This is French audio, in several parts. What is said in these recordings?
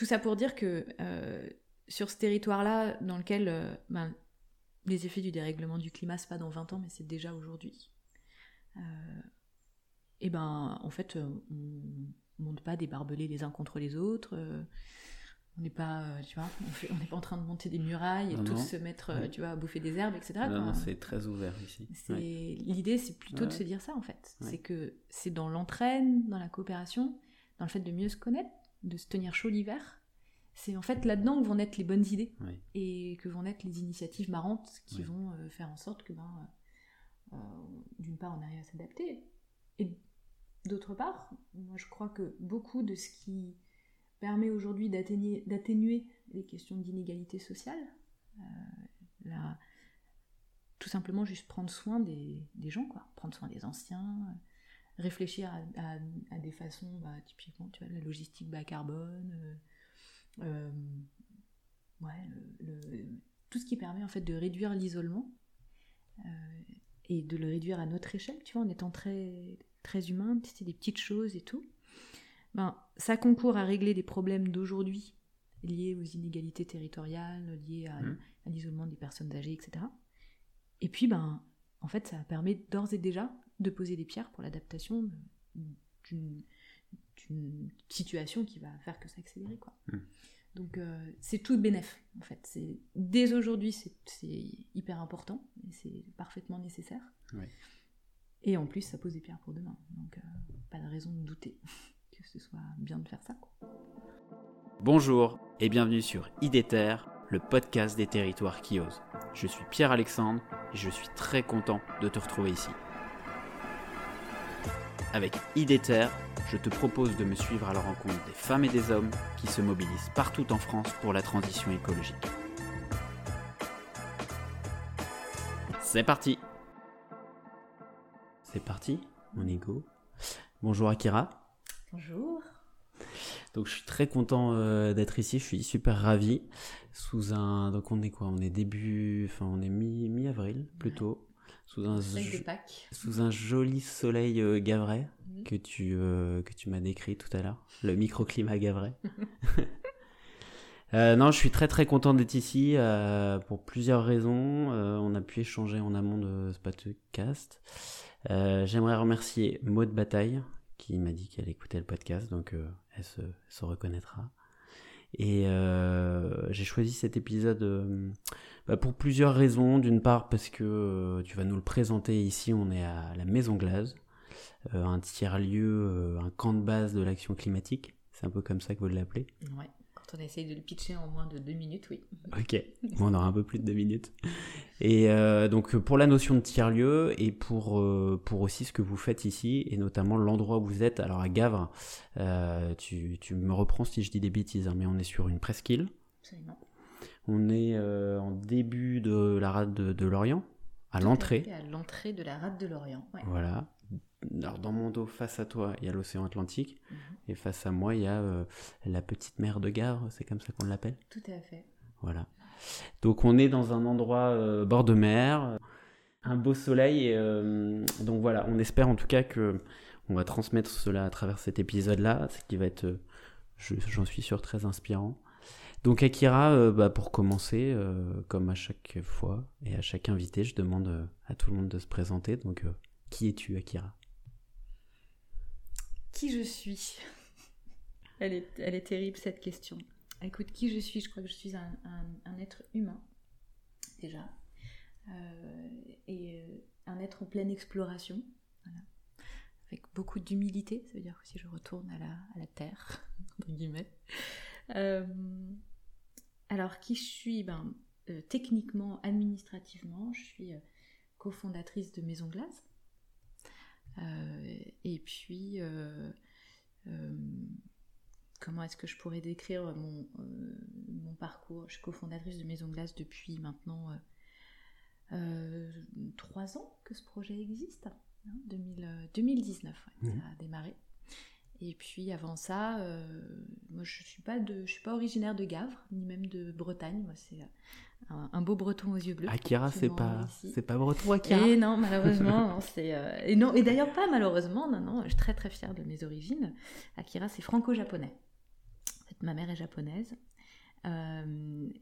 tout ça pour dire que sur ce territoire-là, dans lequel ben, les effets du dérèglement du climat, c'est pas dans 20 ans, mais c'est déjà aujourd'hui. et ben, en fait, on monte pas des barbelés les uns contre les autres on n'est pas, euh, tu vois, on n'est pas en train de monter des murailles et tous se mettre, euh, tu vois, à bouffer des herbes, etc. Non, c'est très ouvert ici. L'idée, c'est plutôt de se dire ça, en fait. C'est que c'est dans l'entraîne, dans la coopération, dans le fait de mieux se connaître, de se tenir chaud l'hiver. C'est en fait là-dedans que vont naître les bonnes idées et que vont naître les initiatives marrantes qui vont euh, faire en sorte que, ben, d'une part, on arrive à s'adapter et d'autre part, moi je crois que beaucoup de ce qui permet aujourd'hui d'atténuer les questions d'inégalité sociale. Euh, tout simplement juste prendre soin des, gens, quoi. prendre soin des anciens, euh, réfléchir à, des façons, bah, typiquement, tu vois, la logistique bas carbone, euh, tout ce qui permet en fait de réduire l'isolement et de le réduire à notre échelle, tu vois, en étant très, très humain, c'est des petites choses et tout ben, ça concourt à régler des problèmes d'aujourd'hui liés aux inégalités territoriales, liés mmh. à, l'isolement des personnes âgées, etc. Et puis, ben, en fait, ça permet d'ores et déjà de poser des pierres pour l'adaptation d'une situation qui va faire que ça accélère. Quoi. Mmh. Donc, euh, c'est tout bénéf, en fait. Dès aujourd'hui, c'est hyper important et c'est parfaitement nécessaire. Et en plus, ça pose des pierres pour demain. Donc, euh, pas de raison de douter. que ce soit bien de faire ça. Bonjour et bienvenue sur IDETER, le podcast des territoires qui osent. Je suis Pierre-Alexandre et je suis très content de te retrouver ici. Avec IDETER, je te propose de me suivre à la rencontre des femmes et des hommes qui se mobilisent partout en France pour la transition écologique. C'est parti C'est parti, mon ego. Bonjour Akira. Bonjour. Donc je suis très content euh, d'être ici, je suis super ravi. Sous un donc on est quoi? On est début enfin on est mi mi avril plutôt. Sous un sous un joli soleil euh, mhm. que tu euh, que tu m'as décrit tout à l'heure, le microclimat gavrais. non, je suis très très content d'être ici pour plusieurs raisons. on a pu échanger en amont de ce podcast. J'aimerais remercier Maud Bataille qui m'a dit qu'elle écoutait le podcast, donc euh, elle, se, reconnaîtra. Et euh, j'ai choisi cet épisode euh, bah, pour plusieurs raisons. D'une part parce que tu vas nous le présenter ici, on est à la Maison Glace, un tiers-lieu, un camp de base de l'action climatique. C'est un peu comme ça que vous l'appelez. Ouais on essaye de le pitcher en moins de deux minutes, oui. Ok, on aura un peu plus de deux minutes. Et euh, donc pour la notion de tiers-lieu et pour, euh, pour aussi ce que vous faites ici, et notamment l'endroit où vous êtes, alors à Gavre, euh, tu, tu, me reprends si je dis des bêtises, hein, mais on est sur une presqu'île. Absolument. On est en début de la rade de, Lorient, à l'entrée. À l'entrée de la rade de Lorient, ouais. Voilà alors dans mon dos, face à toi, il y a l'océan Atlantique, mhm. et face à moi, il y a euh, la petite mer de Gare, c'est comme ça qu'on l'appelle Tout à fait. Voilà. Donc on est dans un endroit euh, bord de mer, un beau soleil, et euh, donc voilà, on espère en tout cas que on va transmettre cela à travers cet épisode-là, ce qui va être, j'en suis sûr, très inspirant. Donc Akira, bah, pour commencer, comme à chaque fois et à chaque invité, je demande à tout le monde de se présenter. Donc qui es-tu, Akira? Qui je suis elle est, elle est terrible cette question. Écoute, qui je suis Je crois que je suis un, être humain, déjà. Euh, et euh, un être en pleine exploration, avec beaucoup d'humilité. Ça veut dire que si je retourne à la, à la terre, entre guillemets. Euh, alors, qui je suis? Ben, Techniquement, administrativement, je suis cofondatrice de Maison Glace. Euh, et puis, euh, euh, comment est-ce que je pourrais décrire mon, mon parcours? Je suis cofondatrice de Maison Glace depuis maintenant trois ans que ce projet existe. 2019, hein, mmh. ça a démarré. Et puis avant ça, moi je suis pas de, je suis pas originaire de Gavre ni même de Bretagne. Moi c'est un, beau breton aux yeux bleus. Akira, c'est pas, c'est pas breton, Akira. Et non, malheureusement, c'est euh, et non, et d'ailleurs pas malheureusement, non, non, je suis très très fière de mes origines. Akira, c'est franco-japonais. ma mère est japonaise.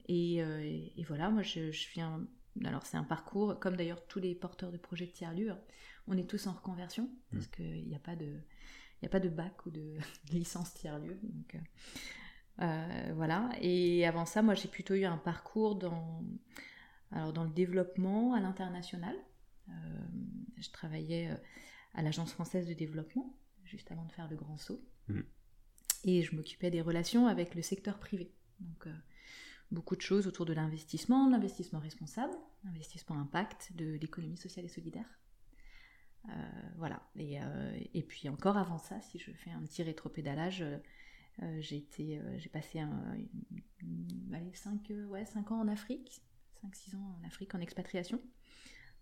Et, et, voilà, moi je, je viens. Alors c'est un parcours, comme d'ailleurs tous les porteurs de projets de tiers-lieux, hein. on est tous en reconversion, parce mmh. qu'il n'y a pas de il n'y a pas de bac ou de licence tiers-lieu. Donc, euh, euh, voilà. Et avant ça, moi, j'ai plutôt eu un parcours dans, alors, dans le développement à l'international. Euh, je travaillais à l'Agence française de développement, juste avant de faire le grand saut. Mm. Et je m'occupais des relations avec le secteur privé. Donc, beaucoup de choses autour de l'investissement, l'investissement responsable, l'investissement impact, de l'économie sociale et solidaire. Euh, voilà. Euh, et, puis encore avant ça, si je fais un petit rétropédalage, euh, j'ai été, j'ai passé un, 5, ouais, 5 ans en Afrique, 5-6 ans en Afrique en expatriation,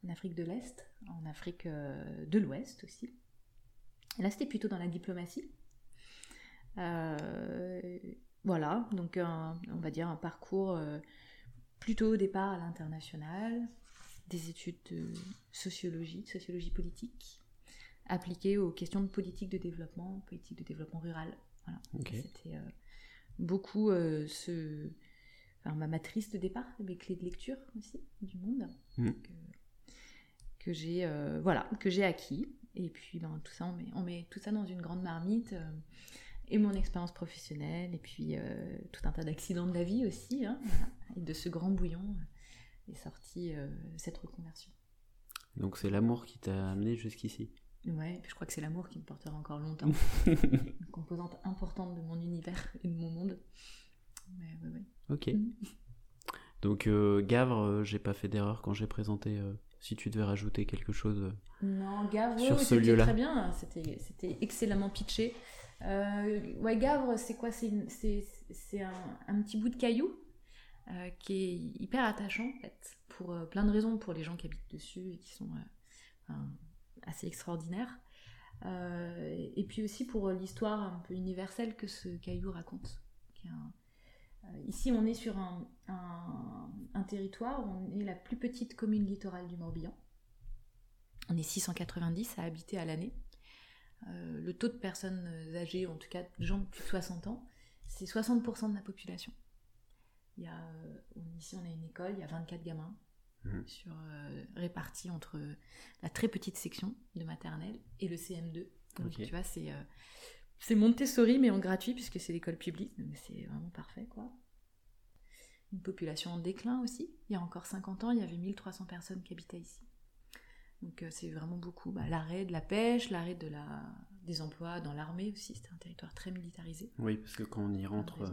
en Afrique de l'Est, en Afrique de l'Ouest aussi. là, c'était plutôt dans la diplomatie. voilà, donc on va dire un parcours plutôt au départ à l'international, des études de sociologie, de sociologie politique, appliquées aux questions de politique de développement, politique de développement rural. Voilà. C'était euh, beaucoup euh, ce, enfin, ma matrice de départ, mes clés de lecture aussi du monde mm. que, j'ai euh, voilà que j'ai acquis. Et puis ben, tout ça, on met, on met tout ça dans une grande marmite et mon expérience professionnelle et puis tout un tas d'accidents de la vie aussi, hein, et de ce grand bouillon est sortie euh, cette reconversion. Donc c'est l'amour qui t'a amené jusqu'ici? Ouais, je crois que c'est l'amour qui me portera encore longtemps. Une composante importante de mon univers et de mon monde. Mais, ouais, ouais. Ok. Mm. Donc euh, Gavre, euh, j'ai pas fait d'erreur quand j'ai présenté. si tu devais rajouter quelque chose non, Gavre, sur ce lieu-là. Très bien, c'était excellemment pitché. ouais, Gavre, c'est quoi? C'est un, un, petit bout de caillou euh, qui est hyper attachant en fait, pour euh, plein de raisons, pour les gens qui habitent dessus et qui sont euh, assez extraordinaires. et puis aussi pour l'histoire un peu universelle que ce caillou raconte. ici, on est sur un, territoire où on est la plus petite commune littorale du Morbihan. On est 690 à habiter à l'année. le taux de personnes âgées, en tout cas de gens de plus de 60 ans, c'est 60% de la population. Il y euh, ici, on a une école, il y a 24 gamins sur, euh, répartis entre la très petite section de maternelle et le CM2. Donc, tu vois, c'est euh, c'est Montessori, mais en gratuit, puisque c'est l'école publique. Donc, c'est vraiment parfait, quoi. Une population en déclin aussi. Il y a encore 50 ans, il y avait 1300 personnes qui habitaient ici. Donc, c'est vraiment beaucoup. Bah, l'arrêt de la pêche, l'arrêt de la... des emplois dans l'armée aussi. C'était un territoire très militarisé. Oui, parce que quand on y rentre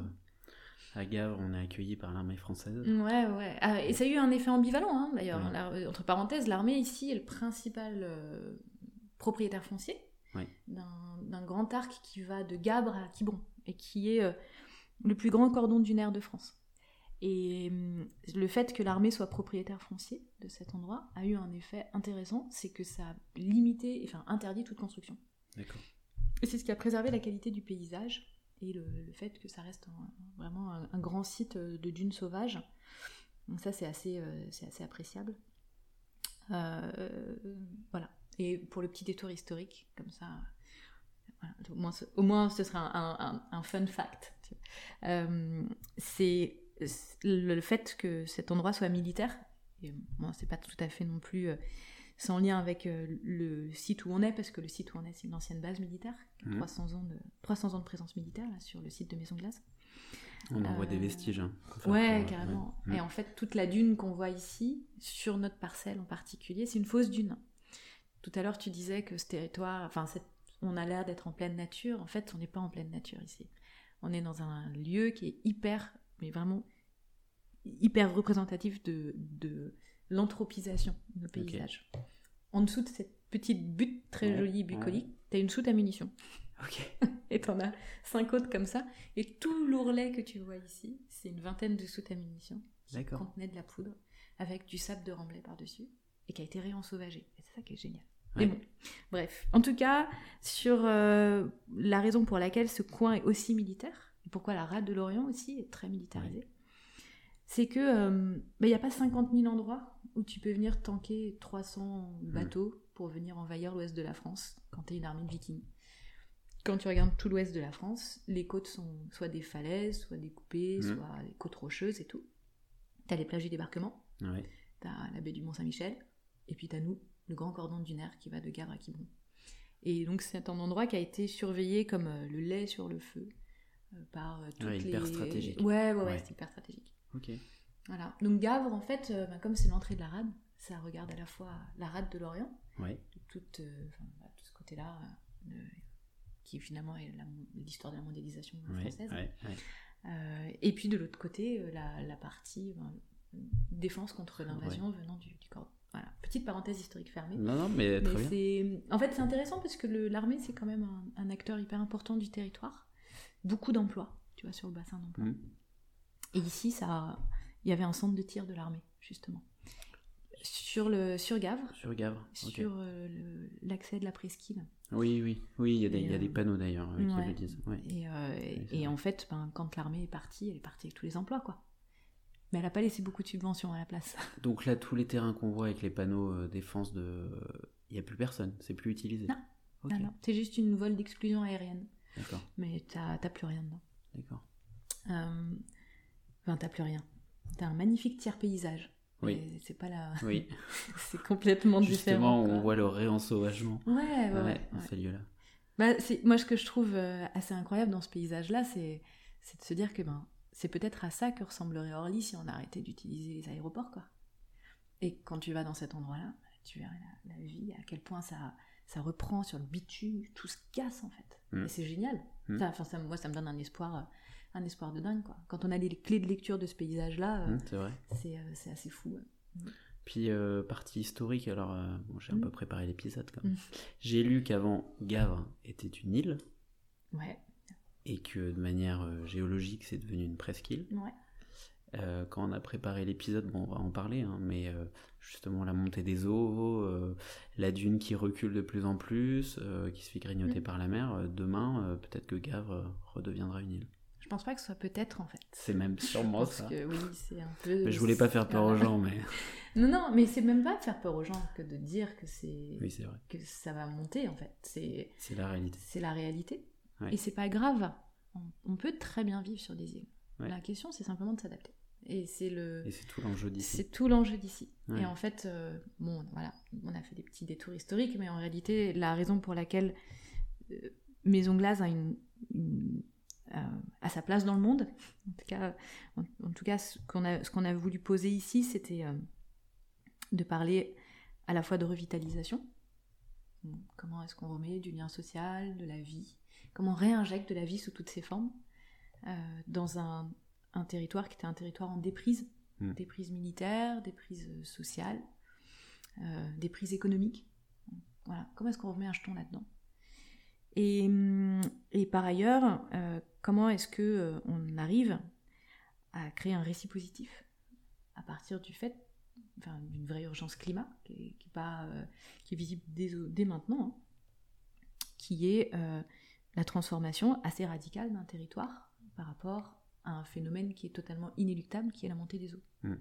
à Gavre, on est accueilli par l'armée française. Ouais, ouais. Ah, et ça a eu un effet ambivalent, hein, d'ailleurs. Entre parenthèses, l'armée ici est le principal euh, propriétaire foncier d'un grand arc qui va de Gabre à Quiberon et qui est euh, le plus grand cordon dunaire de France. Et hum, le fait que l'armée soit propriétaire foncier de cet endroit a eu un effet intéressant, c'est que ça a limité, enfin interdit toute construction. D'accord. Et c'est ce qui a préservé la qualité du paysage le, fait que ça reste vraiment un, grand site de dunes sauvages. Ça c'est assez, euh, assez appréciable. Euh, voilà. Et pour le petit détour historique, comme ça, au, moins, au, moins, ce sera un, fun fact. Euh, c'est le fait que cet endroit soit militaire. Et moi, c'est pas tout à fait non plus sans lien avec euh, le site où on est, parce que le site où on est, c'est une ancienne base militaire, 300, mmh. ans de, 300 ans de présence militaire sur le site de Maison Glace. On en voit des euh, vestiges. Hein, ouais, carrément. Et en fait, toute la dune qu'on voit ici, sur notre parcelle en particulier, c'est une fausse dune. Tout à l'heure, tu disais que ce territoire, enfin, on a l'air d'être en pleine nature. En fait, on n'est pas en pleine nature ici. On est dans un lieu qui est hyper, mais vraiment hyper représentatif de, de l'anthropisation de nos paysages. En dessous de cette petite butte très jolie bucolique, tu as une soute à munitions. Ok. et t'en as cinq autres comme ça. Et tout l'ourlet que tu vois ici, c'est une vingtaine de soutes à munitions qui contenaient de la poudre avec du sable de remblai par-dessus et qui a été réensauvagé. Et c'est ça qui est génial. Mais bon, bref. En tout cas, sur euh, la raison pour laquelle ce coin est aussi militaire, et pourquoi la rade de l'Orient aussi est très militarisée, c'est que il euh, n'y bah, a pas 50 000 endroits où tu peux venir tanker 300 hmm. bateaux pour venir envahir l'ouest de la France quand tu es une armée de vikings. quand tu regardes tout l'ouest de la France, les côtes sont soit des falaises, soit découpées, Mhm. soit des côtes rocheuses et tout. T'as les plages du débarquement, Ouais. t'as la baie du Mont-Saint-Michel, et puis t'as nous, le grand cordon dunaire qui va de Gavre à Quiberon. Et donc c'est un endroit qui a été surveillé comme euh, le lait sur le feu euh, par euh, toutes Ouais, les... hyper stratégique. Ouais, ouais, ouais, Ouais. c'est hyper stratégique. Ok. Voilà. Donc Gavre, en fait, euh, bah, comme c'est l'entrée de la rade, ça regarde à la fois la rade de l'Orient, Ouais. euh, enfin, voilà, tout ce côté-là, euh, qui finalement est l'histoire de la mondialisation française. Ouais. ouais. Et puis de l'autre côté, la, la partie ben, défense contre l'invasion venant du, du corps. Voilà, petite parenthèse historique fermée. Non, non, mais très Mais bien. c'est, en fait, c'est intéressant parce que l'armée, c'est quand même un, un acteur hyper important du territoire. Beaucoup d'emplois, tu vois, sur le bassin d'emploi. Mhm. Et ici, ça, il y avait un centre de tir de l'armée, justement. Sur, le, sur Gavre, Sur Gavre. sur euh, l'accès de la presqu'île. Oui, oui, oui, il y a des, Et, il y a des euh, panneaux d'ailleurs euh, qui ouais. le disent. Ouais. Et, euh, Oui, et en fait, ben, quand l'armée est partie, elle est partie avec tous les emplois, quoi. Mais elle n'a pas laissé beaucoup de subventions à la place. Donc là, tous les terrains qu'on voit avec les panneaux défense de. Il n'y a plus personne, c'est plus utilisé. Non. Non, non, c'est juste une vol d'exclusion aérienne. D'accord, Mais t'as t'as plus rien dedans. d'accord. Enfin, t'as plus rien. T'as un magnifique tiers paysage. Oui. C'est pas la. Oui, c'est complètement justement, différent. on quoi. voit le réensauvagement Ouais, ouais, ouais, ouais, dans ces lieux-là. Bah, moi, ce que je trouve euh, assez incroyable dans ce paysage-là, c'est de se dire que ben, c'est peut-être à ça que ressemblerait Orly si on arrêtait d'utiliser les aéroports, quoi. Et quand tu vas dans cet endroit-là, tu verrais la, la vie, à quel point ça, ça reprend sur le bitume, tout se casse en fait. Mm. Et c'est génial. Mm. Ça, enfin, ça, moi, ça me donne un espoir, euh, un espoir de dingue, quoi. Quand on a les clés de lecture de ce paysage-là, euh, c'est c'est euh, c'est assez fou. ouais. Puis, euh, partie historique, alors, euh, bon, j'ai un Mm. peu préparé l'épisode quand même. Mm. J'ai lu qu'avant, Gavre était une île Ouais, et que de manière géologique, c'est devenu une presqu'île. ouais. Euh, quand on a préparé l'épisode, bon, on va en parler, hein, mais euh, justement la montée des eaux, euh, la dune qui recule de plus en plus, qui se fait grignoter par la mer, demain, peut-être que Gavre redeviendra une île. Pense pas que ce soit peut-être en fait. C'est même sûrement ça. que oui, c'est un peu. Mais je voulais pas faire peur aux Voilà. gens, mais Non, non, mais c'est même pas faire peur aux gens que de dire que c'est oui, c'est vrai. que ça va monter en fait. C'est C'est la réalité. c'est la réalité. Ouais. Et c'est pas grave. On, on peut très bien vivre sur des îles. Ouais. La question, c'est simplement de s'adapter. Et c'est le Et c'est tout l'enjeu d'ici. c'est tout l'enjeu d'ici. Ouais. Et en fait, euh, bon, voilà, on a fait des petits détours historiques, mais en réalité, la raison pour laquelle euh, Maison Glace a une, une- euh, a sa place dans le monde, en tout cas, en, en tout cas, ce qu'on a, voulu poser ici, c'était euh, de parler à la fois de revitalisation. Comment est-ce qu'on remet du lien social, de la vie? Comment on réinjecte de la vie sous toutes ses formes euh, dans un, un territoire qui était un territoire en déprise, Mm. des prises militaires, des prises euh, euh, prises économiques. Voilà, comment est-ce qu'on remet un jeton là-dedans? Et, hum, et par ailleurs, euh, comment est-ce que euh, on arrive à créer un récit positif à partir du fait enfin, d'une vraie urgence climat qui est, qui est pas, euh, qui est visible dès, dès maintenant, hein, qui est euh, la transformation assez radicale d'un territoire par rapport à un phénomène qui est totalement inéluctable, qui est la montée des eaux. Mm.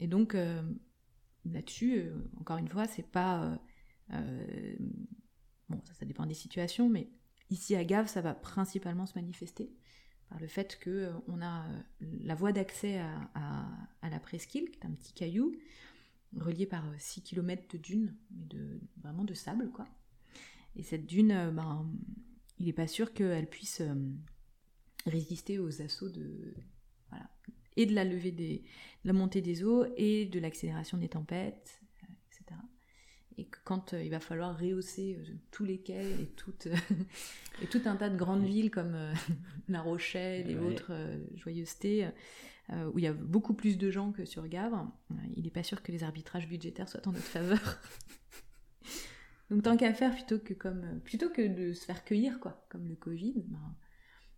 Et donc euh, là-dessus, euh, encore une fois, c'est pas euh, bon, ça, ça dépend des situations, mais ici à Gave, ça va principalement se manifester par le fait que euh, a euh, la voie d'accès à, la presqu'île, qui est un petit caillou relié par 6 km de dunes, mais de vraiment de sable, quoi. Et cette dune, euh, ben, il n'est pas sûr qu'elle puisse euh, résister aux assauts de voilà et de la levée des de la montée des eaux et de l'accélération des tempêtes euh, et que quand euh, il va falloir rehausser euh, tous les quais et tout, et tout un tas de grandes villes comme euh, La Rochelle et Ouais. autres euh, joyeusetés euh, où il y a beaucoup plus de gens que sur Gavre. Euh, il n'est pas sûr que les arbitrages budgétaires soient en notre faveur. Donc tant qu'à faire plutôt que comme euh, plutôt que de se faire cueillir quoi comme le Covid ben,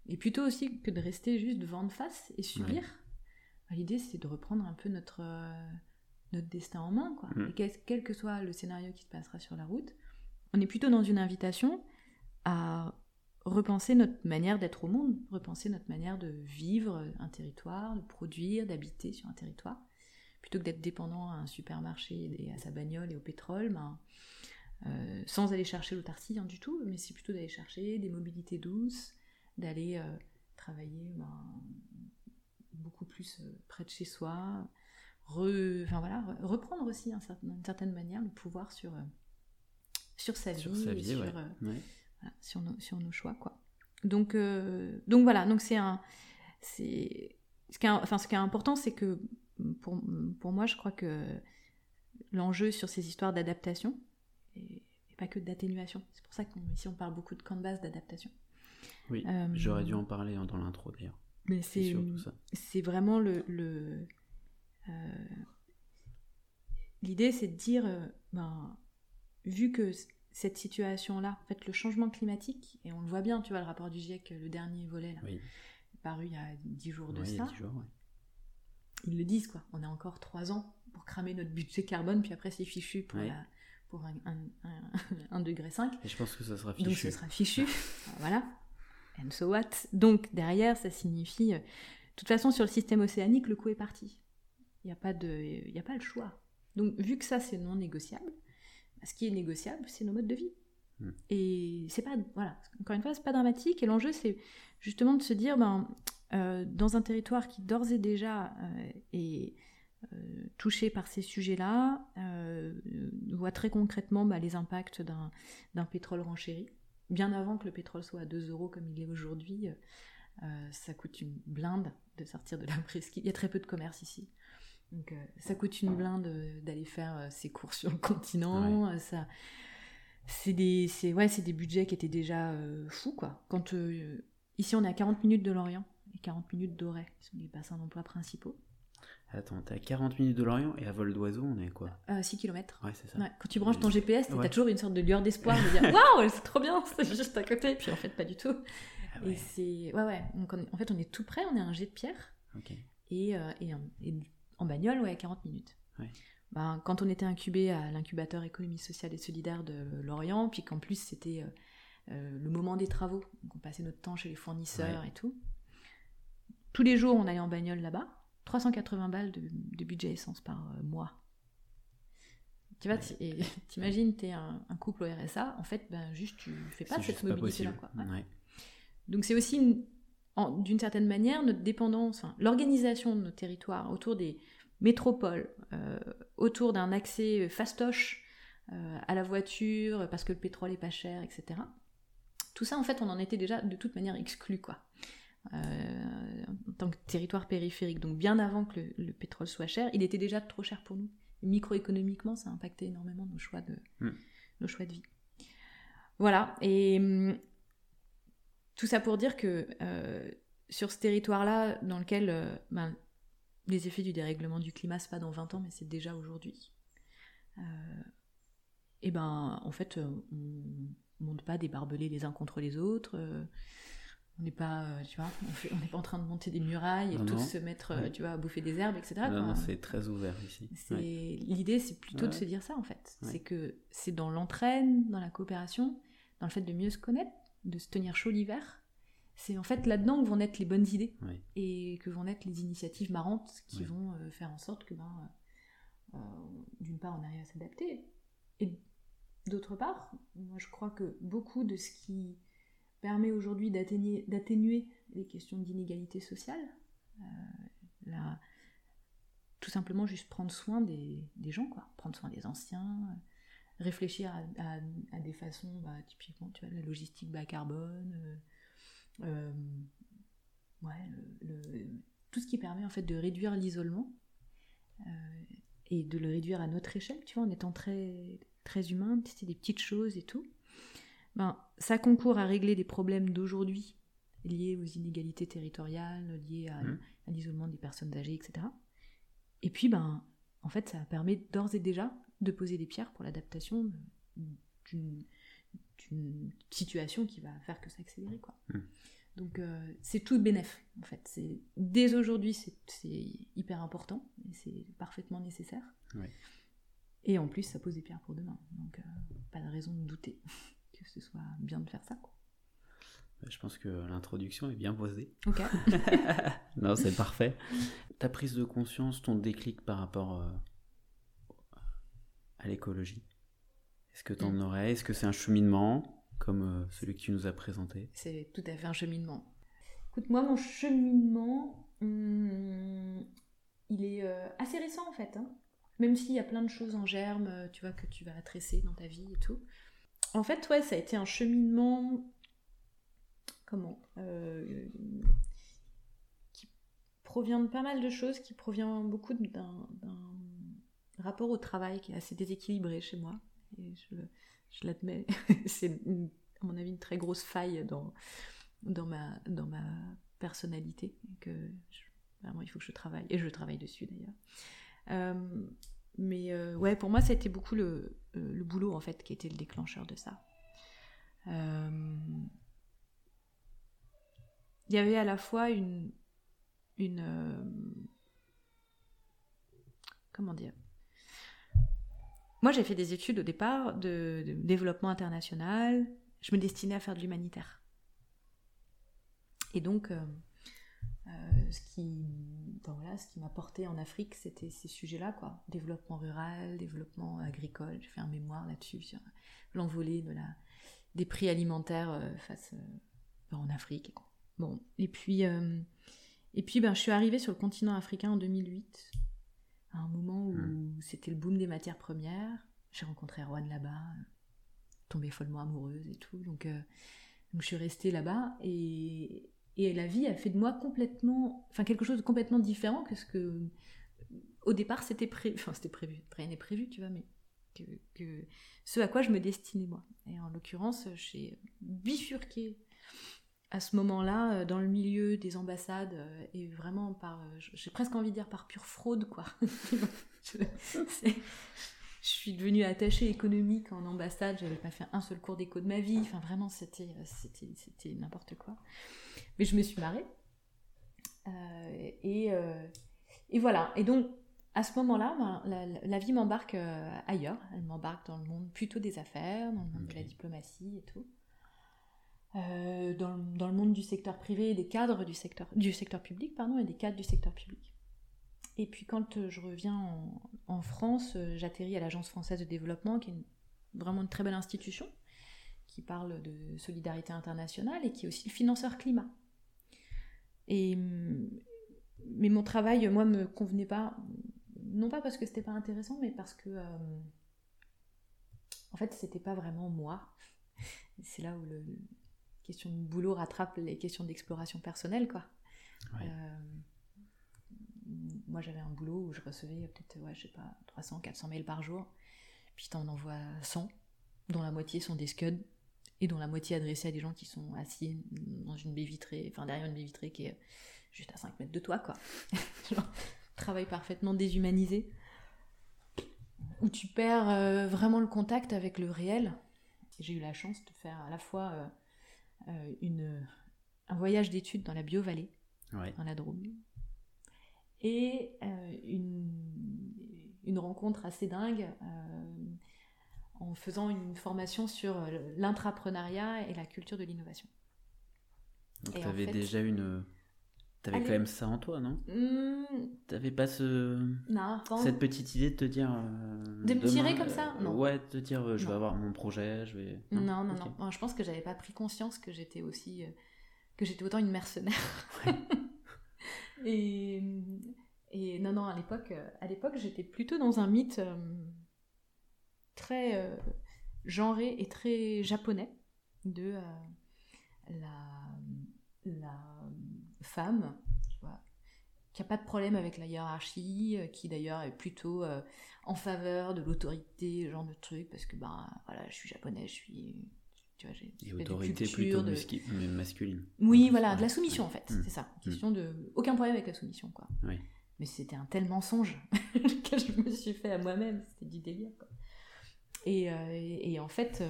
et plutôt aussi que de rester juste devant de face et subir. L'idée c'est de reprendre un peu notre euh, notre destin en main quoi Mm. et quel, quel que soit le scénario qui se passera sur la route on est plutôt dans une invitation à repenser notre manière d'être au monde, repenser notre manière de vivre un territoire, de produire, d'habiter sur un territoire, plutôt que d'être dépendant à un supermarché et à sa bagnole et au pétrole, ben, euh, sans aller chercher l'autarcie hein, du tout, mais c'est plutôt d'aller chercher des mobilités douces, d'aller euh, travailler ben, beaucoup plus euh, près de chez soi, enfin, voilà, reprendre aussi d'une certaine manière le pouvoir sur, sur sa vie, sur, nos, sur, nos, choix. Quoi. Donc, donc voilà, donc c'est un. C'est, ce, qui est, enfin, ce qui est important, c'est que pour, pour moi, je crois que l'enjeu sur ces histoires d'adaptation, et, pas que d'atténuation. C'est pour ça qu'ici on parle beaucoup de camp de base d'adaptation. Oui, euh, j'aurais dû en parler dans l'intro d'ailleurs. Mais c'est c'est vraiment le, le euh, l'idée, c'est de dire, euh, ben, vu que cette situation-là, en fait, le changement climatique, et on le voit bien, tu vois, le rapport du GIEC, le dernier volet, là, paru il y a dix jours de ça. Ils le disent, quoi. On a encore trois ans pour cramer notre budget carbone, puis après c'est fichu pour, pour un, degré 5. Et je pense que ça sera fichu. Donc ce sera fichu, voilà. And so what? Donc derrière, ça signifie... Euh, de toute façon, sur le système océanique, le coup est parti. Il n'y a, pas de, a pas le choix. Donc vu que ça, c'est non négociable, bah, ce qui est négociable, c'est nos modes de vie. Hmm. Et c'est pas... Voilà, encore une fois, c'est pas dramatique. Et l'enjeu, c'est justement de se dire, ben, euh, dans un territoire qui d'ores et déjà euh, est euh, touché par ces sujets-là, voit très concrètement bah, les impacts d'un pétrole renchéri. Bien avant que le pétrole soit à 2 euros comme il est aujourd'hui, ça coûte une blinde de sortir de la presqu'île. Il y a très peu de commerce ici. Donc ça coûte une blinde d'aller faire ses courses sur le continent. Ça, c'est des, ouais, des budgets qui étaient déjà fous. Quoi. Quand, ici on est à 40 minutes de Lorient et 40 minutes d'Auray, qui sont les bassins d'emploi principaux. Attends, t'es à 40 minutes de Lorient et à vol d'oiseau, on est quoi? 6 km. Ouais, c'est ça. Quand tu branches ton GPS, t'as toujours une sorte de lueur d'espoir de dire Waouh, c'est trop bien, c'est juste à côté. Puis en fait, pas du tout. Ah et c'est. Ouais, ouais. Donc, en fait, on est tout près, on est à un jet de pierre. Et, euh, et, en bagnole, ouais, 40 minutes. Ben, quand on était incubé à l'incubateur économie sociale et solidaire de Lorient, puis qu'en plus c'était euh, euh, le moment des travaux, donc on passait notre temps chez les fournisseurs et tout. Tous les jours, on allait en bagnole là-bas 380 balles de, budget essence par euh, mois. Tu vois, t'imagines, t'es un, un couple au RSA, en fait, ben, juste tu fais pas cette mobilité-là. Donc c'est aussi, d'une certaine manière, notre dépendance, l'organisation de nos territoires autour des métropoles, euh, autour d'un accès fastoche euh, à la voiture, parce que le pétrole est pas cher, etc. Tout ça, en fait, on en était déjà de toute manière exclu, quoi. Euh, en tant que territoire périphérique, donc bien avant que le, pétrole soit cher, il était déjà trop cher pour nous. Microéconomiquement, ça a impacté énormément nos choix de, hmm. nos choix de vie. Voilà, et hum, tout ça pour dire que euh, sur ce territoire-là, dans lequel euh, ben, les effets du dérèglement du climat, c'est pas dans 20 ans, mais c'est déjà aujourd'hui. et ben, en fait, on monte pas des barbelés les uns contre les autres on n'est pas, euh, tu vois, on n'est pas en train de monter des murailles et tous se mettre, euh, tu vois, à bouffer des herbes, etc. Non, c'est très ouvert ici. L'idée, c'est plutôt de se dire ça, en fait. C'est que c'est dans l'entraîne, dans la coopération, dans le fait de mieux se connaître, de se tenir chaud l'hiver. C'est en fait là-dedans que vont naître les bonnes idées et que vont naître les initiatives marrantes qui vont euh, faire en sorte que, ben, d'une part, on arrive à s'adapter et d'autre part, moi je crois que beaucoup de ce qui permet aujourd'hui d'atténuer les questions d'inégalité sociale. Euh, tout simplement juste prendre soin des, gens, quoi. prendre soin des anciens, réfléchir à, des façons, bah, typiquement, tu vois, la logistique bas carbone, euh, euh, tout ce qui permet en fait de réduire l'isolement et de le réduire à notre échelle, tu vois, en étant très, très humain, tester des petites choses et tout ben, ça concourt à régler des problèmes d'aujourd'hui liés aux inégalités territoriales, liés mmh. à, l'isolement des personnes âgées, etc. Et puis, ben, en fait, ça permet d'ores et déjà de poser des pierres pour l'adaptation d'une situation qui va faire que ça accélère. Quoi. Mmh. Donc, euh, c'est tout bénéf, en fait. Dès aujourd'hui, c'est hyper important et c'est parfaitement nécessaire. Et en plus, ça pose des pierres pour demain. Donc, euh, pas de raison de douter. que ce soit bien de faire ça. Quoi. Je pense que l'introduction est bien posée. Ok. non, c'est parfait. Ta prise de conscience, ton déclic par rapport euh, à l'écologie, Est-ce que tu en aurais? Est-ce que c'est un cheminement comme euh, celui que tu nous as présenté? C'est tout à fait un cheminement. Écoute, moi, mon cheminement, hum, il est euh, assez récent en fait. hein. Même s'il y a plein de choses en germe, euh, tu vois, que tu vas tresser dans ta vie et tout. En fait, ouais, ça a été un cheminement. Comment euh, Qui provient de pas mal de choses, qui provient beaucoup d'un rapport au travail qui est assez déséquilibré chez moi. Et je, je l'admets. C'est, à mon avis, une très grosse faille dans, dans, ma, dans ma personnalité. Que vraiment, il faut que je travaille. Et je travaille dessus d'ailleurs. Euh, mais euh, ouais, pour moi, ça a été beaucoup le, euh, le boulot en fait qui était le déclencheur de ça. Il y avait à la fois une. une comment dire Moi, j'ai fait des études au départ de, développement international. Je me destinais à faire de l'humanitaire. Et donc, euh, euh, ce qui, enfin, voilà, en Afrique, c'était ces sujets-là, quoi. Développement rural, développement agricole. J'ai fait un mémoire là-dessus sur l'envolée des prix alimentaires euh, face en Afrique. Bon, et puis, et puis, ben, je suis arrivée sur le continent africain en 2008, à un moment où Mm. c'était le boom des matières premières. J'ai rencontré Erwan là-bas, tombée follement amoureuse et tout. Donc, euh, donc je suis restée là-bas et, et la vie a fait de moi complètement, enfin quelque chose de complètement différent que ce que au départ c'était prévu, enfin c'était prévu, rien n'est prévu, tu vois, mais que, que ce à quoi je me destinais moi. Et en l'occurrence, j'ai bifurqué à ce moment-là euh, dans le milieu des ambassades euh, et vraiment par, euh, j'ai presque envie de dire par pure fraude quoi. je, suis devenue attachée économique en ambassade, j'avais pas fait un seul cours d'éco de ma vie, enfin vraiment c'était c'était c'était n'importe quoi. Mais je me suis marrée. Euh, et, euh, et voilà. Et donc, à ce moment-là, ben, la, la- la vie m'embarque ailleurs. Elle m'embarque dans le monde plutôt des affaires, dans le monde de la diplomatie et tout. Euh, dans, dans le monde du secteur privé et des cadres du secteur, du secteur public, pardon, et des cadres du secteur public. Et puis quand euh, je reviens en, France, euh, j'atterris à l'Agence française de développement, qui est vraiment une très belle institution, qui parle de solidarité internationale et qui est aussi le financeur climat. Et, hum, mais mon travail, moi, me convenait pas, non pas parce que c'était pas intéressant, mais parce que, en fait, c'était pas vraiment moi. C'est là où le question de boulot rattrape les questions d'exploration personnelle, quoi. Ouais. Euh, moi, j'avais un boulot où je recevais peut-être, ouais, je sais pas, 300, 400 mails par jour. Puis t'en envoies 100, dont la moitié sont des scuds, et dont la moitié adressée à des gens qui sont assis dans une baie vitrée, enfin derrière une baie vitrée qui est juste à 5 mètres de toi, quoi. Genre, travail parfaitement déshumanisé, où tu perds euh, vraiment le contact avec le réel. J'ai eu la chance de faire à la fois euh, une, un voyage d'études dans la Bio-Vallée, Ouais. dans la Drôme. Et euh, une, une rencontre assez dingue euh, en faisant une formation sur euh, l'intrapreneuriat et la culture de l'innovation. Donc en t'avais fait- déjà une. T'avais quand même ça en toi, non Hmm, T'avais pas ce. non, Cette petite idée de te dire. euh, De me demain, tirer comme ça euh, Non. Ouais, de te dire euh, je vais avoir mon projet, je vais. Non, non, non. Moi, Je pense que j'avais pas pris conscience que j'étais aussi. que j'étais autant une mercenaire. et, et non, non, à l'époque, à l'époque j'étais plutôt dans un mythe très genré et très japonais de la, la femme, tu vois, qui a pas de problème avec la hiérarchie, euh, qui d'ailleurs est plutôt euh, en faveur de l'autorité, genre de truc, parce que ben voilà, je suis japonais, je suis, tu vois, j'ai Et autorité culture plutôt de- masculine. oui, voilà, de la soumission en fait, Mm. c'est ça. Question de aucun problème avec la soumission, quoi. Oui. Mais c'était un tel mensonge que je me suis fait à moi-même, c'était du délire, quoi. Et, euh, et- et en fait, euh,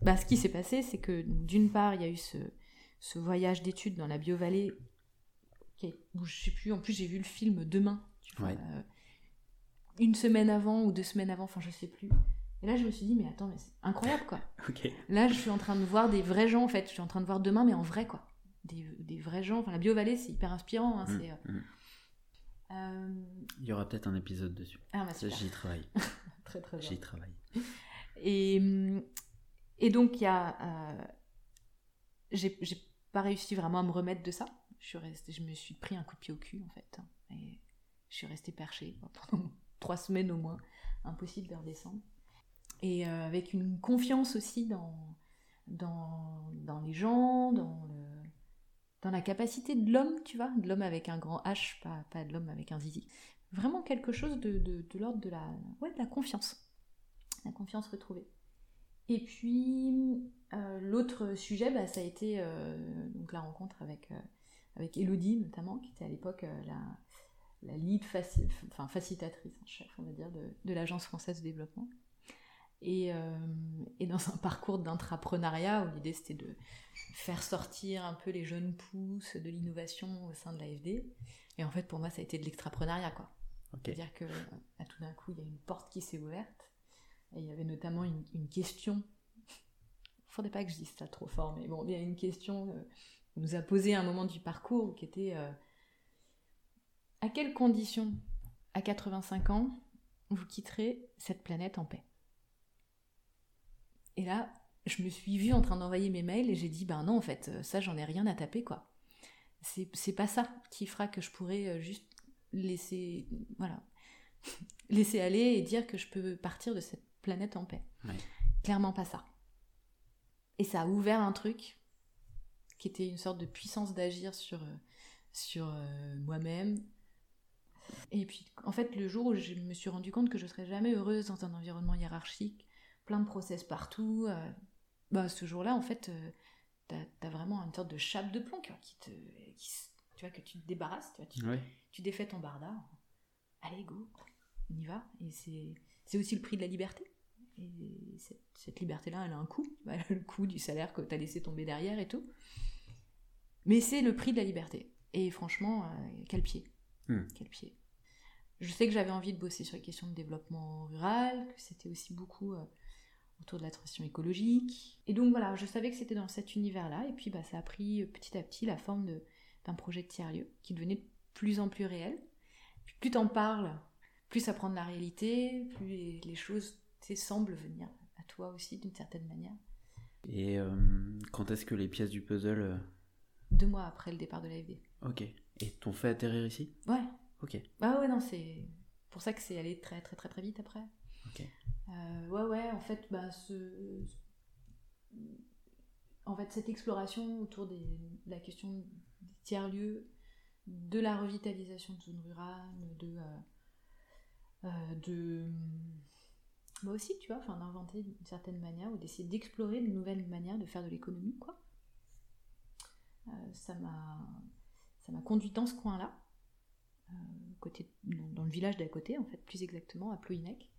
bah, ce qui s'est passé, c'est que d'une part, il y a eu ce, ce voyage d'études dans la Bio-Vallée, qui où je sais plus, en plus j'ai vu le film Demain, tu vois, Ouais. euh, une semaine avant ou deux semaines avant, enfin je sais plus. Et là, je me suis dit, mais attends, mais c'est incroyable, quoi. Là, je suis en train de voir des vrais gens, en fait. Je suis en train de voir demain, mais en vrai, quoi. Des, des vrais gens. Enfin, la Bio-Vallée, c'est hyper inspirant. hein, Mm, c'est, euh, mm. euh, Il y aura peut-être un épisode dessus. Ah, bah. J'y travaille. Très, très bien. J'y travaille. Et, et donc, il y a. Euh, j'ai pas réussi vraiment à me remettre de ça. Je, me suis pris un coup de pied au cul, en fait. Et je suis restée perchée pendant trois semaines au moins. Impossible de redescendre. Et euh, avec une confiance aussi dans, dans, dans les gens, dans, le, dans la capacité de l'homme, tu vois, de l'homme avec un grand H, pas, pas de l'homme avec un zizi. Vraiment quelque chose de, de, de l'ordre de la, ouais, de la confiance. La confiance retrouvée. Et puis, euh, l'autre sujet, bah, ça a été euh, donc la rencontre avec, avec Elodie, notamment, qui était à l'époque la, la lead enfin, facilitatrice en chef, on va dire, de, de l'Agence française de développement. Et, et, dans un parcours d'intrapreneuriat où l'idée c'était de faire sortir un peu les jeunes pousses de l'innovation au sein de l'AFD. Et en fait, pour moi, ça a été de l'extrapreneuriat, quoi. C'est-à-dire que tout d'un coup, il y a une porte qui s'est ouverte et il y avait notamment une, une question. Faudrait pas que je dise ça trop fort, mais bon, il y a une question euh, nous a posée à un moment du parcours qui était euh, à quelles conditions, à 85 ans, vous quitterez cette planète en paix? Et là, je me suis vue en train d'envoyer mes mails et j'ai dit ben non, en fait, ça, j'en ai rien à taper, quoi. C'est pas ça qui fera que je pourrais euh, juste laisser, voilà, laisser aller et dire que je peux partir de cette planète en paix. Clairement pas ça. Et ça a ouvert un truc qui était une sorte de puissance d'agir sur, euh, sur euh, moi-même. Et puis, en fait, le jour où je me suis rendu compte que je serais jamais heureuse dans un environnement hiérarchique, plein de process partout, euh, bah, ce jour-là, en fait, t'as as vraiment une sorte de chape de plomb qui te, tu vois, que tu te débarrasses, tu, vois, tu, tu défais ton barda. Allez, go, on y va. Et c'est aussi le prix de la liberté. Et cette, liberté-là, elle a un coût, le coût du salaire que tu as laissé tomber derrière et tout. Mais c'est le prix de la liberté. Et franchement, euh, quel pied. Hmm. Quel pied. Je sais que j'avais envie de bosser sur les questions de développement rural, que c'était aussi beaucoup euh, autour de la transition écologique. Et donc voilà, je savais que c'était dans cet univers-là. Et puis bah, ça a pris euh, petit à petit la forme d'un projet de tiers-lieu qui devenait de plus en plus réel. Puis plus t'en parles, plus ça prend de la réalité, plus les, les choses semble venir à toi aussi d'une certaine manière. Et euh, quand est-ce que les pièces du puzzle... Euh, Deux mois après le départ de l'AFD. Ok. Et t'ont fait atterrir ici? Ouais. Ok. Bah ouais, non, c'est pour ça que c'est allé très très très très vite après. Ok. Euh, ouais, ouais, en fait, bah, ce... En fait, cette exploration autour des, de la question des tiers-lieux, de la revitalisation de zones rurales, de... de moi aussi, tu vois, enfin, d'inventer d'une certaine manière ou d'essayer d'explorer de nouvelles manières de faire de l'économie, quoi. Euh, ça m'a ça m'a conduit dans ce coin-là, euh, côté dans, le village d'à côté, en fait, plus exactement, à Ploïnec.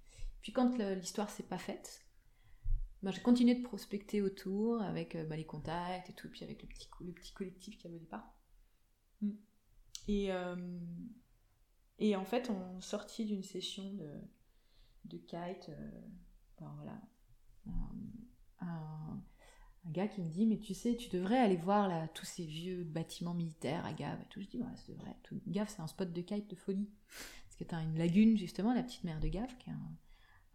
Puis quand l'histoire s'est pas faite, ben, j'ai continué de prospecter autour avec euh, bah, les contacts et tout, puis avec le petit, le petit collectif qu'il y avait au départ. Mm. Et, et en fait, on sortit d'une session de de kite. Euh, voilà. Un, gars qui me dit Mais tu sais, tu devrais aller voir là, tous ces vieux bâtiments militaires à Gave. Et tout. Je dis Ouais, c'est vrai. Tout, Gave, c'est un spot de kite de folie. Parce que tu as une lagune, justement, la petite mer de Gave, qui est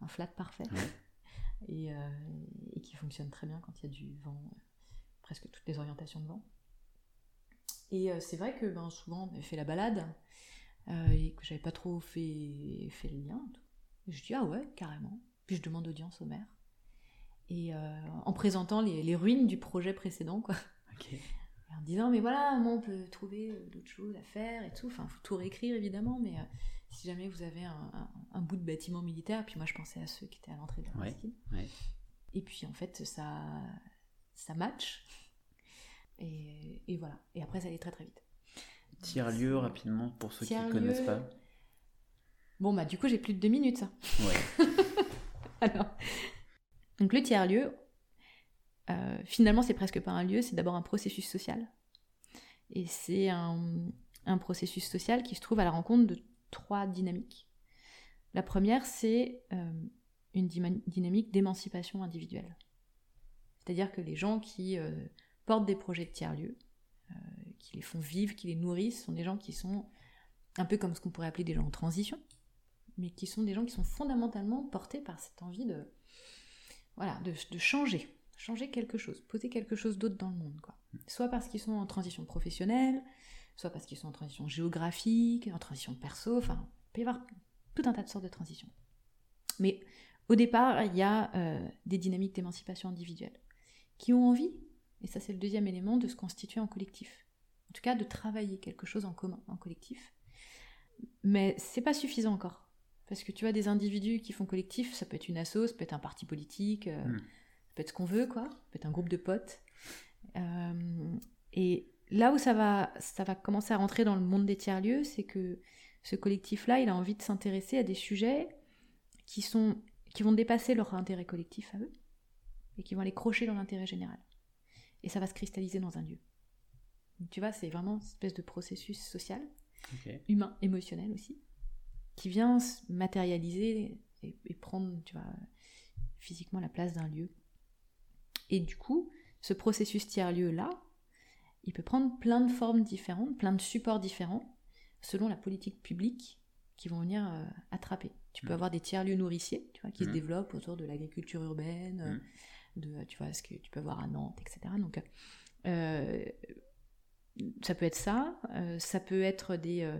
un, flat parfait. Et, euh, et, qui fonctionne très bien quand il y a du vent, euh, presque toutes les orientations de vent. Et c'est vrai que ben, souvent, on fait la balade et que j'avais pas trop fait, fait le lien. Je dis ah ouais, carrément. Puis je demande audience au maire. Et euh, en présentant les, ruines du projet précédent, quoi. En disant mais voilà, on peut trouver euh, d'autres choses à faire et tout. Enfin, faut tout réécrire évidemment, mais euh, si jamais vous avez un, bout de bâtiment militaire, puis moi je pensais à ceux qui étaient à l'entrée de la ouais, Et puis en fait, ça, ça match. Et, et, voilà. Et après, ça allait très très vite. Tiers-lieu rapidement pour ceux qui ne connaissent pas. Bon, bah, du coup, j'ai plus de deux minutes. Ouais. Alors, donc le tiers-lieu, euh, finalement, c'est presque pas un lieu, c'est d'abord un processus social. Et c'est un, processus social qui se trouve à la rencontre de trois dynamiques. La première, c'est euh, une dynamique d'émancipation individuelle. C'est-à-dire que les gens qui euh, portent des projets de tiers-lieu, qui les font vivre, qui les nourrissent, sont des gens qui sont un peu comme ce qu'on pourrait appeler des gens en transition, mais qui sont des gens qui sont fondamentalement portés par cette envie de, voilà, de, changer, changer quelque chose, poser quelque chose d'autre dans le monde, quoi. Soit parce qu'ils sont en transition professionnelle, soit parce qu'ils sont en transition géographique, en transition perso, enfin, il peut y avoir tout un tas de sortes de transitions. Mais au départ, il y a euh, des dynamiques d'émancipation individuelle qui ont envie, et ça c'est le deuxième élément, de se constituer en collectif. En tout cas, de travailler quelque chose en commun, en collectif. Mais c'est pas suffisant encore. Parce que tu vois, des individus qui font collectif, ça peut être une asso, ça peut être un parti politique, euh, Mm. ça peut être ce qu'on veut, quoi. Ça peut être un groupe de potes. Euh, et là où ça va, ça va commencer à rentrer dans le monde des tiers-lieux, c'est que ce collectif-là, il a envie de s'intéresser à des sujets qui, sont, qui vont dépasser leur intérêt collectif à eux et qui vont aller crocher dans l'intérêt général. Et ça va se cristalliser dans un lieu. Donc, tu vois, c'est vraiment une espèce de processus social, humain, émotionnel aussi, qui vient se matérialiser et, et prendre, tu vois, physiquement la place d'un lieu. Et du coup, ce processus tiers-lieu-là, il peut prendre plein de formes différentes, plein de supports différents, selon la politique publique qui vont venir euh, attraper. Tu peux Mhm. avoir des tiers-lieux nourriciers, tu vois, qui se Mhm. développent autour de l'agriculture urbaine, Mhm. de, tu vois, ce que tu peux avoir à Nantes, etc. Donc, euh, ça peut être ça, euh, ça peut être des, euh,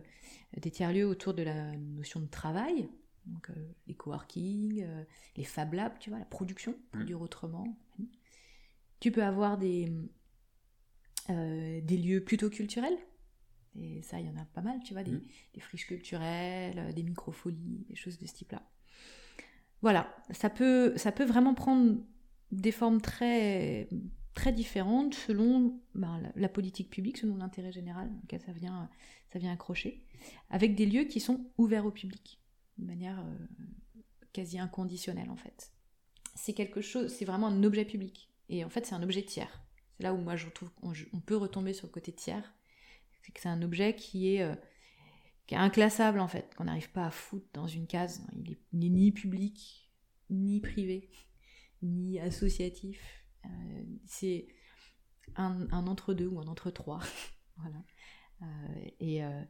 des tiers-lieux autour de la notion de travail, donc euh, les coworking, euh, les Fab Labs, tu vois, la production, produire autrement. Tu peux avoir des, euh, des lieux plutôt culturels, et ça, il y en a pas mal, tu vois, des, des friches culturelles, des microfolies, des choses de ce type-là. Voilà, ça peut, ça peut vraiment prendre des formes très, très différentes selon ben, la, politique publique, selon l'intérêt général auquel ça vient, ça vient accrocher, avec des lieux qui sont ouverts au public, de manière euh, quasi inconditionnelle en fait. C'est quelque chose, c'est vraiment un objet public, et en fait c'est un objet tiers. C'est là où moi je trouve qu'on on peut retomber sur le côté tiers, c'est que c'est un objet qui est, euh, qui est inclassable en fait, qu'on n'arrive pas à foutre dans une case. Il est, il est ni public, ni privé, ni associatif. Euh, c'est un, entre-deux ou un entre-trois. voilà. Euh, et, euh,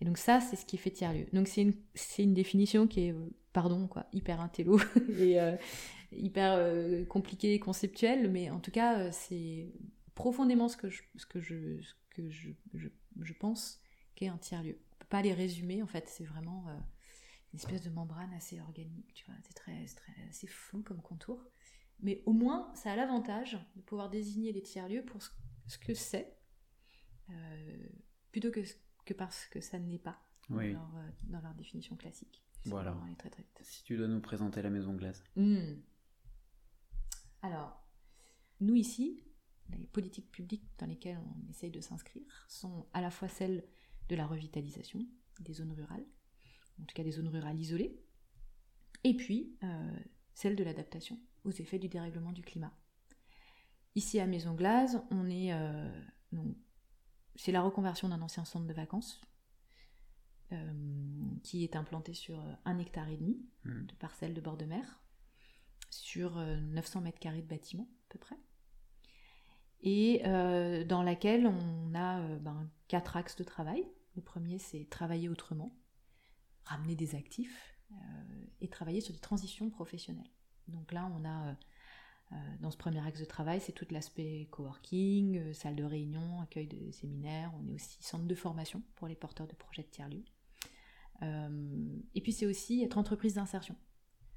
et donc ça, c'est ce qui fait tiers-lieu. Donc c'est une, une définition qui est, pardon, quoi, hyper intello et hyper compliquée et conceptuelle, mais en tout cas, c'est profondément ce que je, ce que je, que je, je, pense qu'est un tiers-lieu. On peut pas les résumer, en fait, c'est vraiment une espèce de membrane assez organique, tu vois, c'est très, très assez flou comme contour. Mais au moins, ça a l'avantage de pouvoir désigner les tiers-lieux pour ce, que c'est, euh, plutôt que, que parce que ça ne l'est pas Oui. dans, leur, euh, dans leur définition classique. Voilà. vraiment aller très très vite. Si tu dois nous présenter la maison glace. Hmm. Alors, nous ici, les politiques publiques dans lesquelles on essaye de s'inscrire sont à la fois celles de la revitalisation des zones rurales, en tout cas des zones rurales isolées, et puis euh, celles de l'adaptation aux effets du dérèglement du climat. Ici à Maison Glace, on est euh, donc, c'est la reconversion d'un ancien centre de vacances euh, qui est implanté sur un hectare et demi Hmm. de parcelles de bord de mer, sur euh, 900 mètres carrés de bâtiments à peu près, et euh, dans laquelle on a euh, ben, quatre axes de travail. Le premier, c'est travailler autrement, ramener des actifs euh, et travailler sur des transitions professionnelles. Donc là, on a euh, euh, dans ce premier axe de travail, c'est tout l'aspect coworking, euh, salle de réunion, accueil de séminaires. On est aussi centre de formation pour les porteurs de projets de tiers-lieux. Et puis c'est aussi être entreprise d'insertion.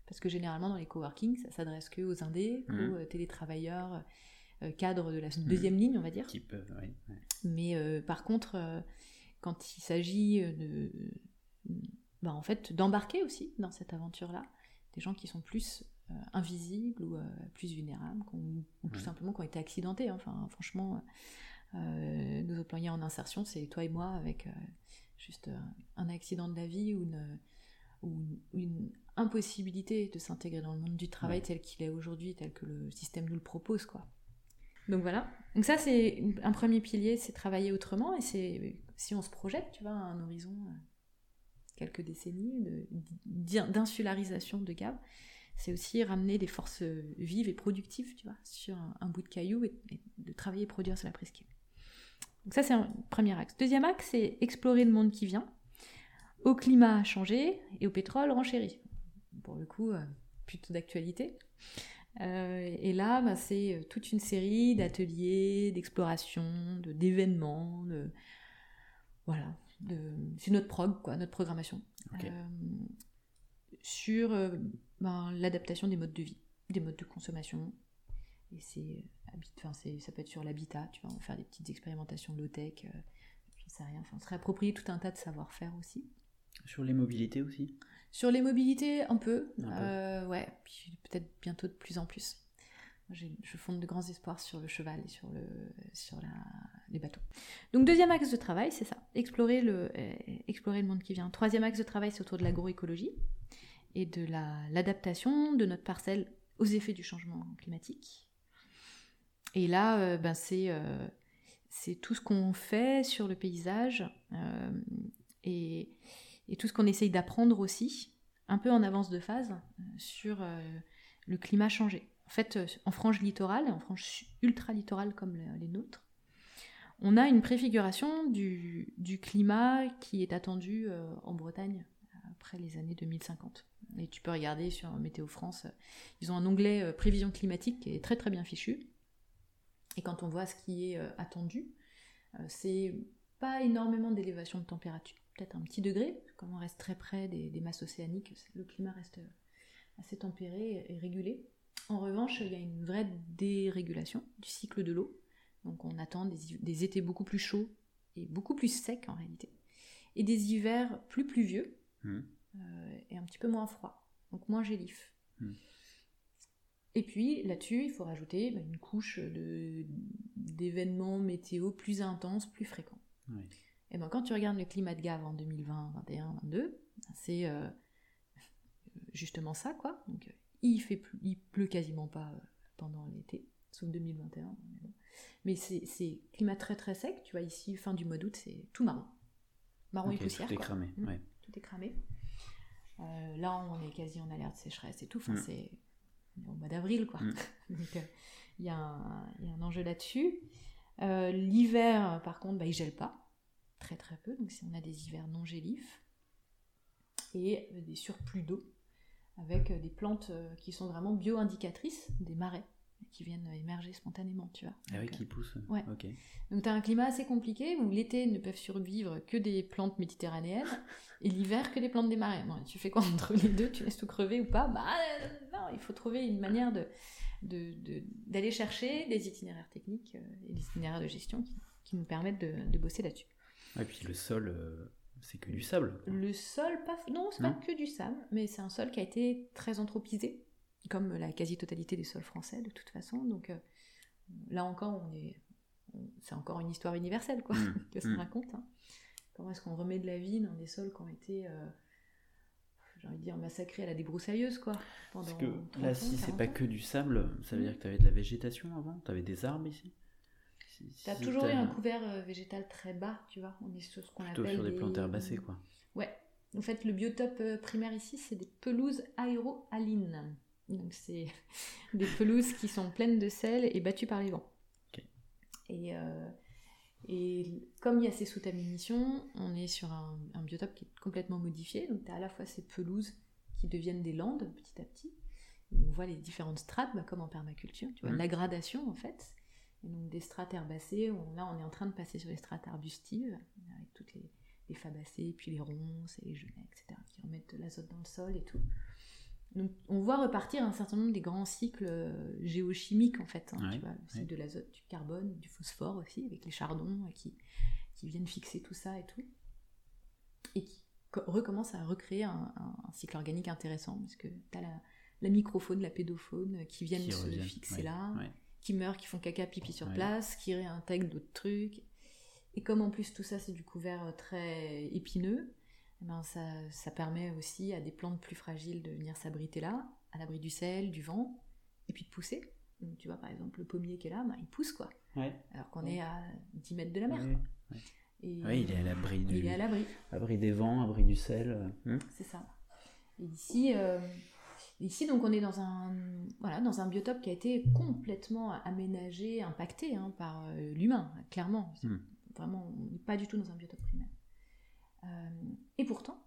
Parce que généralement dans les coworking, ça s'adresse que aux indés, Mhm. euh, télétravailleurs, cadres de la deuxième ligne, on va dire. Oui. ouais. Mais euh, par contre, quand il s'agit de, bah, en fait, d'embarquer aussi dans cette aventure-là, des gens qui sont plus euh, invisibles ou euh, plus vulnérables, ou tout simplement qui ont été accidentés. hein. Enfin, franchement, euh, nos employés en insertion, c'est toi et moi avec euh, juste euh, un accident de la vie ou une, ou une- ou une impossibilité de s'intégrer dans le monde du travail Ouais. tel qu'il est aujourd'hui, tel que le système nous le propose, quoi. Donc voilà. Donc ça, c'est un premier pilier, c'est travailler autrement. Et c'est si on se projette, tu vois, à un horizon euh, quelques décennies de- d'in- d'insularisation de Gave, c'est aussi ramener des forces euh, vives et productives, tu vois, sur un, un bout de caillou et, et de travailler et produire sur la presqu'île. Donc ça, c'est un premier axe. Deuxième axe, c'est explorer le monde qui vient, au climat changé et au pétrole renchéri. Pour le coup, euh, plutôt d'actualité. et là, bah, c'est toute une série d'ateliers, d'explorations, de, d'événements, de, voilà, c'est notre prog, quoi, notre programmation, sur ben, l'adaptation des modes de vie, des modes de consommation. Et c'est, enfin, ça peut être sur l'habitat, tu vois, on va faire des petites expérimentations low-tech, je sais rien, enfin, se réapproprier tout un tas de savoir-faire aussi. Sur les mobilités aussi Sur les mobilités, un peu. Euh, ouais, puis peut-être bientôt de plus en plus. Je fonde de grands espoirs sur le cheval et sur, le, sur la, les bateaux. Donc deuxième axe de travail, c'est ça, explorer le, euh, explorer le monde qui vient. Troisième axe de travail, c'est autour de l'agroécologie et de l'adaptation de notre parcelle aux effets du changement climatique. Et là, euh, ben c'est c'est tout ce qu'on fait sur le paysage et, et tout ce qu'on essaye d'apprendre aussi, un peu en avance de phase, euh, sur euh, le climat changé. En fait, euh, en frange littorale, en frange ultra-littorale comme les nôtres, on a une préfiguration du, climat qui est attendu en Bretagne après les années 2050. Et tu peux regarder sur Météo France, ils ont un onglet prévision climatique qui est très très bien fichu. Et quand on voit ce qui est attendu, c'est pas énormément d'élévation de température peut-être un petit degré, comme on reste très près des, masses océaniques, le climat reste assez tempéré et régulé. En revanche, il y a une vraie dérégulation du cycle de l'eau. Donc on attend des, étés beaucoup plus chauds et beaucoup plus secs en réalité. Et des hivers plus pluvieux mmh. Euh, et un petit peu moins froids. Donc moins gélif. Mmh. Et puis là-dessus, il faut rajouter bah, une couche d'événements météo plus intenses, plus fréquents. Et ben, quand tu regardes le climat de Gave en 2020, 2021, 2022, c'est euh, justement ça, quoi. Donc, il, fait il pleut quasiment pas euh, pendant l'été, sauf 2021. Mais c'est climat très très sec, tu vois, ici, fin du mois d'août, c'est tout marron. Marron et poussière. Tout est cramé, mmh, Tout est cramé. Euh, là, on est quasi en alerte sécheresse et tout. Enfin, mmh. c'est au mois d'avril, quoi. Mmh. Donc, il y, a un enjeu là-dessus. L'hiver, par contre, bah, il gèle pas très très peu, donc si on a des hivers non gélifs, et euh, des surplus d'eau, avec euh, des plantes euh, qui sont vraiment bio-indicatrices des marais, qui viennent émerger spontanément, tu vois. Ah oui, qui poussent. Ouais. Ok. Donc tu as un climat assez compliqué où l'été ne peuvent survivre que des plantes méditerranéennes et l'hiver que des plantes des marais. Bon, tu fais quoi entre les deux? Tu laisses tout crever ou pas? Bah non, il faut trouver une manière de d'aller chercher des itinéraires techniques et des itinéraires de gestion qui, nous permettent de bosser là-dessus. Et puis le sol, euh, c'est que du sable. Le sol, pas... non, c'est pas que du sable, mais c'est un sol qui a été très anthropisé, comme la quasi-totalité des sols français de toute façon. Donc euh, là encore, on est, c'est encore une histoire universelle quoi, mmh. que ça mmh. raconte. Hein. Comment est-ce qu'on remet de la vie dans des sols qui ont été euh, j'ai envie de dire massacrés à la débroussailleuse quoi. Parce que là, si c'est pas que du sable, ça veut mmh. dire que tu avais de la végétation avant, tu avais des arbres ici? Tu as toujours eu un couvert euh, végétal très bas, tu vois. On est sur ce qu'on appelle. sur des, plantes herbacées, quoi. Ouais. En fait, le biotope primaire ici, c'est des pelouses aéroalines. Donc, c'est des pelouses qui sont pleines de sel et battues par les vents. Et, euh, et comme il y a ces soutes à munitions, on est sur un, biotope qui est complètement modifié. Donc, tu as à la fois ces pelouses qui deviennent des landes petit à petit. on voit les différentes strates, bah, comme en permaculture, tu vois, mmh. la gradation en fait donc des strates herbacées, là on est en train de passer sur les strates arbustives, avec toutes les, les fabacées, puis les ronces et les genêts, etc., qui remettent de l'azote dans le sol et tout. Donc on voit repartir un certain nombre des grands cycles euh, géochimiques en fait, hein, tu vois, le cycle de l'azote, du carbone, du phosphore aussi, avec les chardons qui, qui viennent fixer tout ça et tout, et qui recommence à recréer un, cycle organique intéressant, parce que tu as la, la, microfaune, la pédofaune qui viennent se fixer là, qui meurent, qui font caca, pipi sur place, qui réintègrent d'autres trucs. Et comme en plus tout ça c'est du couvert euh, très épineux, ben ça, ça, permet aussi à des plantes plus fragiles de venir s'abriter là, à l'abri du sel, du vent, et puis de pousser. Donc, tu vois par exemple le pommier qui est là, ben, il pousse quoi. Alors qu'on est à 10 mètres de la mer. Et, oui, il est à l'abri du... Il est à l'abri. Abri des vents, abri du sel. Euh, hmm. C'est ça. Et ici, euh, Ici, donc, on est dans un, voilà, dans un biotope qui a été complètement aménagé, impacté hein, par euh, l'humain, clairement. Hmm. Vraiment, on n'est pas du tout dans un biotope primaire. Euh, et pourtant,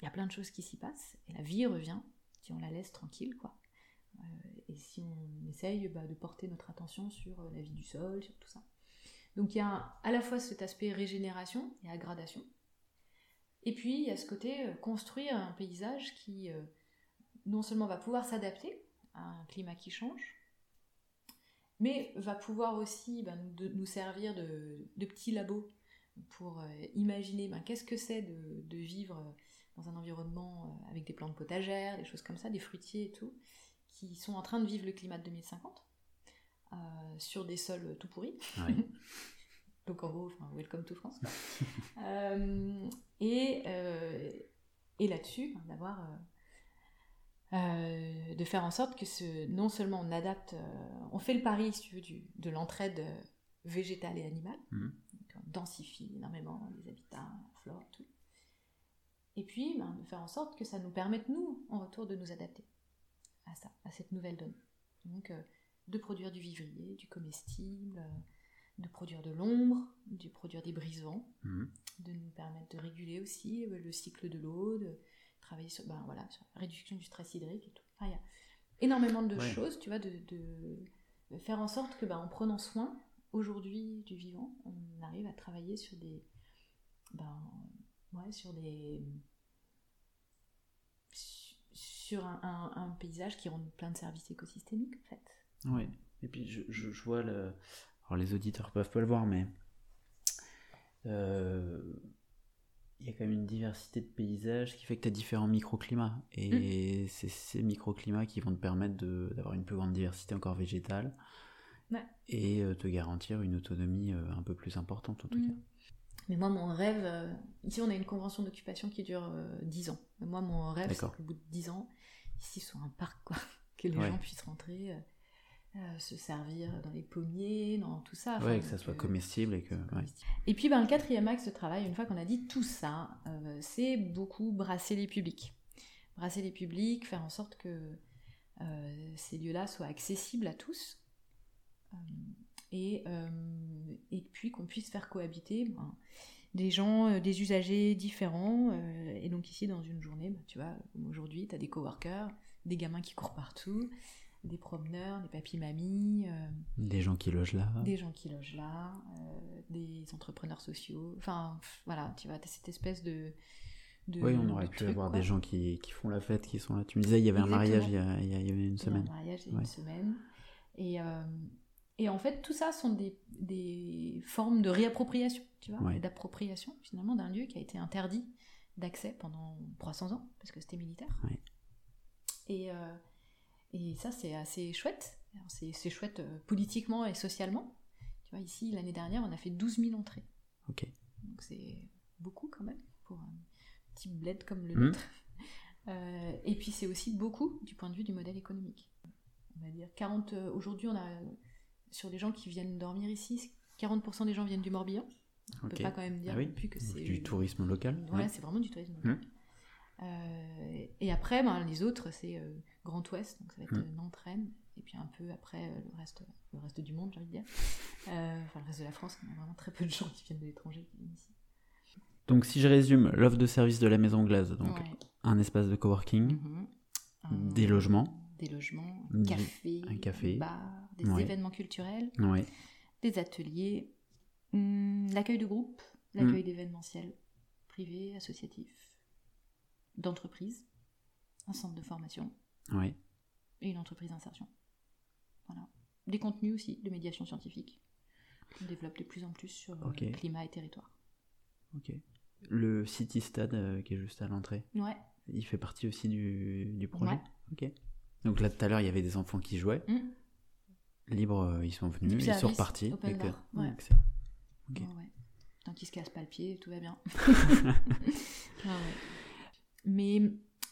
il y a plein de choses qui s'y passent, et la vie revient si on la laisse tranquille, quoi. Euh, et si on essaye bah, de porter notre attention sur la vie du sol, sur tout ça. Donc il y a à la fois cet aspect régénération et aggradation, et puis il y a ce côté construire un paysage qui non seulement va pouvoir s'adapter à un climat qui change, mais va pouvoir aussi de, nous servir de, petits labos pour euh, imaginer ben, qu'est-ce que c'est de, vivre dans un environnement euh, avec des plantes potagères, des choses comme ça, des fruitiers et tout, qui sont en train de vivre le climat de 2050 euh, sur des sols tout pourris. Donc en gros, welcome to France. et, et là-dessus, ben, d'avoir euh, de faire en sorte que ce, non seulement on adapte, euh, on fait le pari, si tu veux, du, de l'entraide végétale et animale, mmh. Densifie énormément les habitats, la flore, tout. Et puis, ben, de faire en sorte que ça nous permette, nous, en retour, de nous adapter à ça, à cette nouvelle donne. Donc, euh, de produire du vivrier, du comestible, de produire de l'ombre, de produire des brise-vents, mmh. de nous permettre de réguler aussi le cycle de l'eau, de, travailler sur, ben, voilà, sur la réduction du stress hydrique et tout. il y a énormément de choses, tu vois, de, de, faire en sorte que ben, en prenant soin aujourd'hui du vivant, on arrive à travailler sur des. Ben, ouais, sur des. sur un, un, paysage qui rend plein de services écosystémiques, en fait. Oui, et puis je, je, vois le. Alors les auditeurs peuvent pas le voir, mais. Euh, il y a quand même une diversité de paysages qui fait que tu as différents microclimats. Et mm. c'est ces microclimats qui vont te permettre d'avoir une plus grande diversité encore végétale et euh, te garantir une autonomie euh, un peu plus importante en tout mm. cas. Mais moi, mon rêve, euh, ici on a une convention d'occupation qui dure 10 ans. moi, mon rêve, c'est qu'au bout de 10 ans, ici soit un parc, quoi. que les gens puissent rentrer euh, se servir dans les pommiers, dans tout ça. Ouais, que ça soit comestible et que. Et puis ben, le quatrième axe de travail, une fois qu'on a dit tout ça, euh, c'est beaucoup brasser les publics. Brasser les publics, faire en sorte que euh, ces lieux-là soient accessibles à tous. Et, et, puis qu'on puisse faire cohabiter ben, des gens, des usagers différents. et donc ici, dans une journée, ben, tu vois, aujourd'hui, tu as des coworkers, des gamins qui courent partout, des promeneurs, des papis-mamies. Euh, des gens qui logent là. Des gens qui logent là, euh, des entrepreneurs sociaux. Enfin, voilà, tu vois, as cette espèce de. oui, on aurait pu avoir des gens qui, qui, font la fête, qui sont là. Tu me disais, il y avait un mariage il y, a, il y, avait une semaine. Il y a un mariage il y a une semaine. Et, euh, et en fait, tout ça sont des, des formes de réappropriation, tu vois, d'appropriation finalement d'un lieu qui a été interdit d'accès pendant 300 ans, parce que c'était militaire. Et. Et ça, c'est assez chouette. C'est chouette euh, politiquement et socialement. Tu vois, ici, l'année dernière, on a fait 12 000 entrées. Ok. Donc c'est beaucoup quand même pour un petit bled comme le hmm. nôtre. Euh, et puis c'est aussi beaucoup du point de vue du modèle économique. On va dire 40. Euh, aujourd'hui, on a sur les gens qui viennent dormir ici, 40% des gens viennent du Morbihan. On ne peut pas quand même dire ah plus que c'est du tourisme local. Ouais, c'est vraiment du tourisme local. Hmm. et après, ben, les autres, c'est Grand Ouest, donc ça va être mm. Nantes, Rennes, et puis un peu après euh, le reste, le reste du monde, j'ai envie de dire. Euh, enfin, le reste de la France, on a vraiment très peu de gens qui viennent de l'étranger qui viennent ici. Donc, si je résume, l'offre de service de la Maison Glace, donc un espace de coworking, mhm. des logements, des logements, café, un café, bar, des événements culturels, des ateliers, hmm, l'accueil de groupe, l'accueil mm. d'événementiels privés, associatifs, d'entreprises, un centre de formation. Et une entreprise d'insertion. Voilà. Des contenus aussi de médiation scientifique. On développe de plus en plus sur euh, climat et territoire. Ok. Le City Stade euh, qui est juste à l'entrée. Ouais. Il fait partie aussi du, du projet. Ok. Donc là tout à l'heure il y avait des enfants qui jouaient. Mmh. Libres, euh, ils sont venus, ils sont repartis. Open bar. Ouais. Ok. ouais. Tant qu'ils se cassent pas le pied, tout va bien. Mais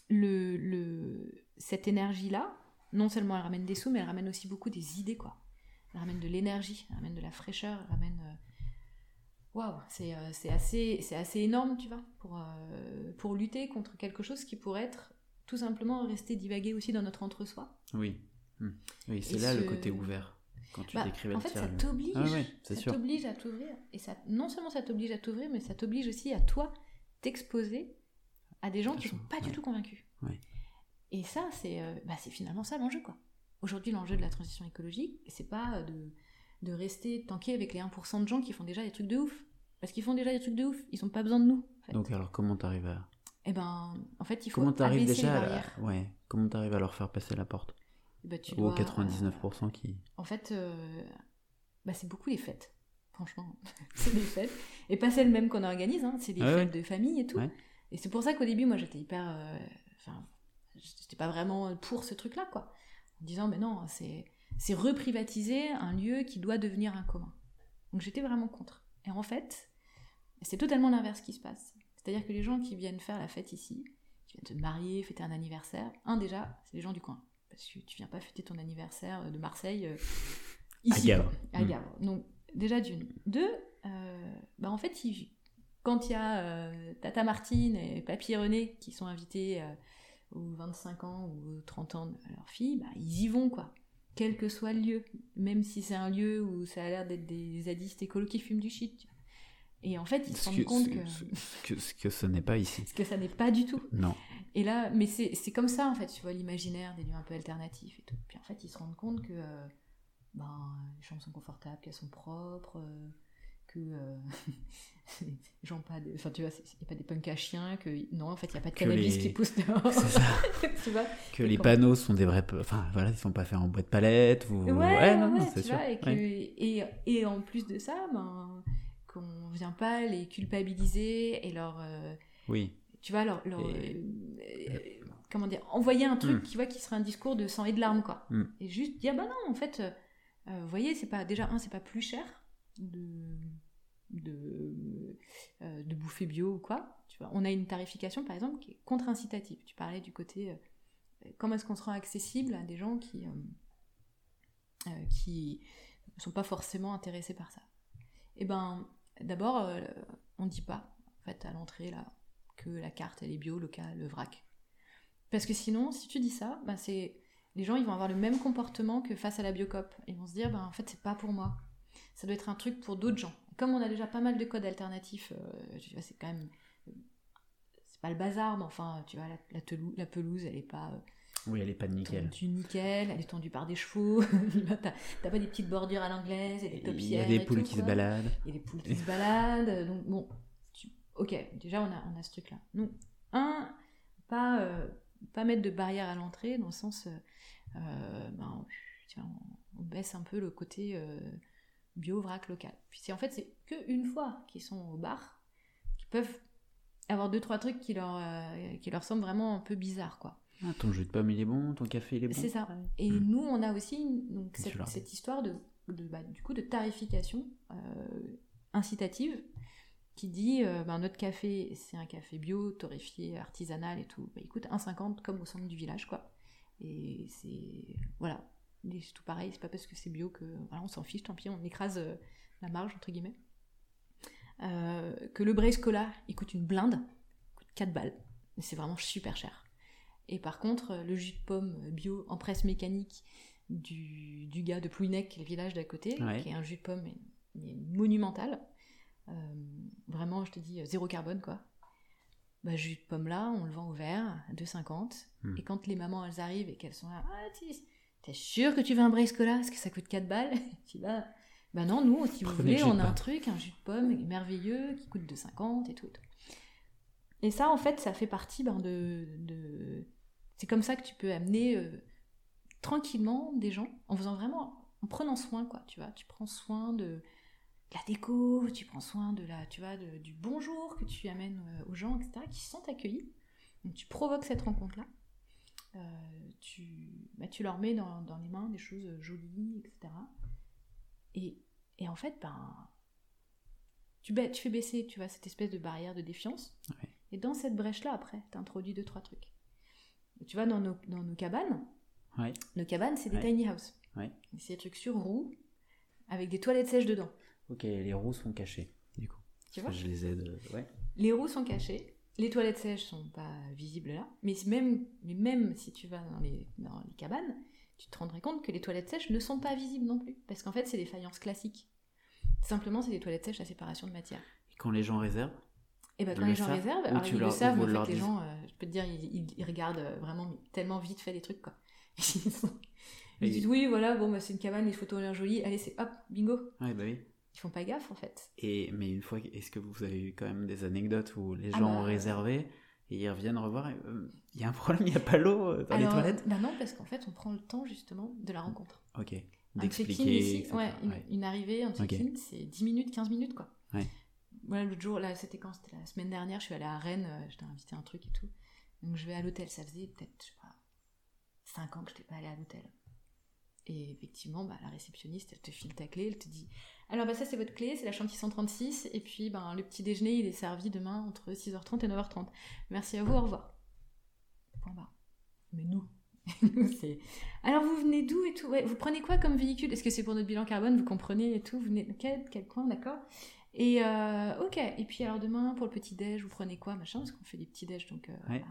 le, le, cette énergie-là, non seulement elle ramène des sous, mais elle ramène aussi beaucoup des idées, quoi. Elle ramène de l'énergie, elle ramène de la fraîcheur, elle ramène... Euh, waouh, c'est euh, assez, assez énorme, tu vois, pour, euh, pour lutter contre quelque chose qui pourrait être tout simplement rester divaguer aussi dans notre entre-soi. Oui, hmm. oui c'est là le côté ouvert. Quand tu bah, décrivais en fait, ça t'oblige, ah ça t'oblige à t'ouvrir. Et ça, non seulement ça t'oblige à t'ouvrir, mais ça t'oblige aussi à toi t'exposer à des gens qui sont pas du tout convaincus. Et ça, c'est euh, bah, finalement ça l'enjeu, quoi. aujourd'hui, l'enjeu de la transition écologique, c'est pas de, de rester tanké avec les 1% de gens qui font déjà des trucs de ouf. Parce qu'ils font déjà des trucs de ouf, ils n'ont pas besoin de nous. en fait. Donc alors comment t'arrives à... Eh ben, en fait, il faut Comment t'arrives déjà les à... Ouais. Comment t'arrives à leur faire passer la porte ben, tu Aux dois, 99% qui... En fait, euh, bah, c'est beaucoup les fêtes. Franchement, c'est des fêtes. Et pas celles mêmes qu'on organise, hein. c'est des Ouais, fêtes de famille et tout. Ouais. Et c'est pour ça qu'au début, moi, j'étais hyper. euh, Enfin, j'étais pas vraiment pour ce truc-là, quoi. En disant, mais non, c'est c'est reprivatiser un lieu qui doit devenir un commun. Donc j'étais vraiment contre. Et en fait, c'est totalement l'inverse qui se passe. C'est-à-dire que les gens qui viennent faire la fête ici, qui viennent te marier, fêter un anniversaire, un déjà, c'est les gens du coin. Parce que tu viens pas fêter ton anniversaire de Marseille euh, ici. Gavre. À Mm. Gavre. Donc déjà d'une. Deux, euh, bah en fait, il- quand il y a euh, Tata Martine et Papy René qui sont invités euh, aux 25 ans ou aux 30 ans de leur fille, bah, ils y vont quoi. Quel que soit le lieu. Même si c'est un lieu où ça a l'air d'être des zadistes écolos qui fument du shit. Et en fait, ils se Ce rendent que, compte ce- que, ce- ce que, ce que ce n'est pas ici. que ça n'est pas du tout. Non. Et là, mais c'est c'est comme ça en fait, tu vois, l'imaginaire des lieux un peu alternatifs et tout. Puis en fait, ils se rendent compte que euh, ben, les chambres sont confortables, qu'elles sont propres, euh, que euh, les gens pas enfin tu vois, il n'y a pas des punks à chiens, que non, en fait, il n'y a pas de cannabis les- qui pousse dehors. C'est ça. tu vois Que Et les panneaux sont des vrais... Enfin, voilà, ils sont pas faits en boîte palette ou... Ouais, ouais, non, non, ouais, c'est tu sûr. vois, et, que- Ouais. et, et en plus de ça, ben, qu'on vient pas les culpabiliser et leur, euh, Oui. tu vois, leur, leur, Et- euh, euh, comment dire, envoyer un truc qui, voit qui serait un discours de sang et de larmes, quoi. Mm. Et juste dire, bah non, en fait, vous voyez, c'est pas, déjà, un, c'est pas plus cher de, de, de bouffer bio ou quoi. Tu vois, on a une tarification, par exemple, qui est contre-incitative. Tu parlais du côté, comment est-ce qu'on se rend accessible à des gens qui, euh, qui ne sont pas forcément intéressés par ça. Eh ben, d'abord, euh, on dit pas, en fait, à l'entrée, là, que la carte, elle est bio, local, le vrac. Parce que sinon, si tu dis ça, ben c'est les gens ils vont avoir le même comportement que face à la biocop. Ils vont se dire, ben, en fait, c'est pas pour moi. Ça doit être un truc pour d'autres gens. Comme on a déjà pas mal de codes alternatifs, euh, c'est quand même. C'est pas le bazar, mais enfin, tu vois, la pelouse, elle est pas euh, Oui, elle est pas de nickel. tendue nickel, elle est tendue par des chevaux. T'as pas des petites bordures à l'anglaise et des Il y a des poules tout, qui se baladent. Il y a des poules qui se baladent. Donc, bon, tu- ok, déjà, on a, on a ce truc-là. Donc, un, pas, euh, pas mettre de barrière à l'entrée, dans le sens, euh, euh, ben, tiens, on, baisse un peu le côté euh, bio-vrac local. Puis, en fait, c'est qu'une fois qu'ils sont au bar, qu'ils peuvent avoir deux, trois trucs qui leur, qui leur semblent vraiment un peu bizarres, quoi. Ah, ton jus de pomme, il est bon, ton café, il est bon. C'est ça. Et Mm. nous, on a aussi donc, cette, histoire de, de, bah, du coup, de tarification euh, incitative qui dit euh, ben, notre café, c'est un café bio, torréfié, artisanal et tout. Bah, il coûte 1,50 comme au centre du village, quoi. Et c'est. Voilà. C'est tout pareil, c'est pas parce que c'est bio que. Voilà, on s'en fiche, tant pis, on écrase euh, la marge, entre guillemets. Euh, que le Brace Cola, il coûte une blinde, il coûte 4 balles. C'est vraiment super cher. Et par contre, euh, le jus de pomme bio en presse mécanique du, du gars de Plouinec, le village d'à côté, Ouais. qui est un jus de pomme monumental, euh, vraiment, je te dis, euh, zéro carbone, quoi. Bah, jus de pomme là, on le vend au verre, à 2,50. Hmm. Et quand les mamans, elles arrivent et qu'elles sont là, ah, t'es- sûr que tu veux un Brace Cola Parce que ça coûte 4 balles Tu dis, bah, bah non, nous, si vous voulez, on a un truc, un jus de pomme merveilleux qui coûte 2,50 et tout. et tout. Et ça, en fait, ça fait partie ben, de, C'est comme ça que tu peux amener euh, tranquillement des gens, en faisant vraiment... En prenant soin, quoi, tu vois. Tu prends soin de la déco, tu prends soin de la, tu vois, du bonjour que tu amènes euh, aux gens, etc., qui sentent accueillis. Donc tu provoques cette rencontre-là. Euh, tu, bah, tu leur mets dans, dans les mains des choses jolies, etc. Et, et en fait, ben, tu, ba- tu fais baisser, tu vois, cette espèce de barrière de défiance. Ouais. Et dans cette brèche-là, après, tu introduis deux, trois trucs. Tu vas dans nos, dans nos cabanes. Ouais. Nos cabanes, c'est des Ouais. tiny house. Ouais. C'est des trucs sur roues, avec des toilettes sèches dedans. Ok, les roues sont cachées, du coup. Tu vois Je les aide. euh, Ouais. Les roues sont cachées, les toilettes sèches sont pas visibles là, mais même, mais même si tu vas dans les, dans les cabanes, tu te rendrais compte que les toilettes sèches ne sont pas visibles non plus, parce qu'en fait c'est des faïences classiques. Simplement c'est des toilettes sèches à séparation de matière. Et quand les gens réservent Et bah Ils quand le les gens savent réservent, alors ils le savent, mais en fait les gens, euh, je peux te dire, ils, ils- ils regardent euh, vraiment tellement vite fait les trucs quoi. Ils disent oui, voilà, bon, bah, c'est une cabane, les photos ont l'air jolies, allez, c'est hop, bingo. Ouais, bah oui. Ils font pas gaffe en fait. Et, mais une fois, est-ce que vous avez eu quand même des anecdotes où les Ah gens bah, ont réservé et ils reviennent revoir euh, Il y a un problème, il n'y a pas l'eau euh, dans Alors, les toilettes? Bah non, parce qu'en fait, on prend le temps justement de la rencontre. Ok. Un check-in D'expliquer. ici, etc. ouais, une, Ouais. une arrivée, un check-in, c'est 10 minutes, 15 minutes quoi. Ouais. Voilà, l'autre jour, là, c'était quand? C'était la semaine dernière, je suis allée à Rennes, euh, j'étais invitée à un truc et tout. Donc je vais à l'hôtel, ça faisait peut-être, je sais pas, 5 ans que je n'étais pas allée à l'hôtel. Et effectivement, bah, la réceptionniste, elle te file ta clé, elle te dit Alors, bah, ça, c'est votre clé, c'est la chambre 636, et puis ben, le petit déjeuner, il est servi demain entre 6h30 et 9h30. Merci à vous, au revoir. Point barre. Mais nous, nous, c'est. Alors, vous venez d'où et tout? Ouais, Vous prenez quoi comme véhicule? Est-ce que c'est pour notre bilan carbone? Vous comprenez et tout? Vous venez de quel, quel coin D'accord? Et euh, ok. Et puis, alors, demain, pour le petit-déj, vous prenez quoi Machin, parce qu'on fait des petits-déj, donc euh, Ouais.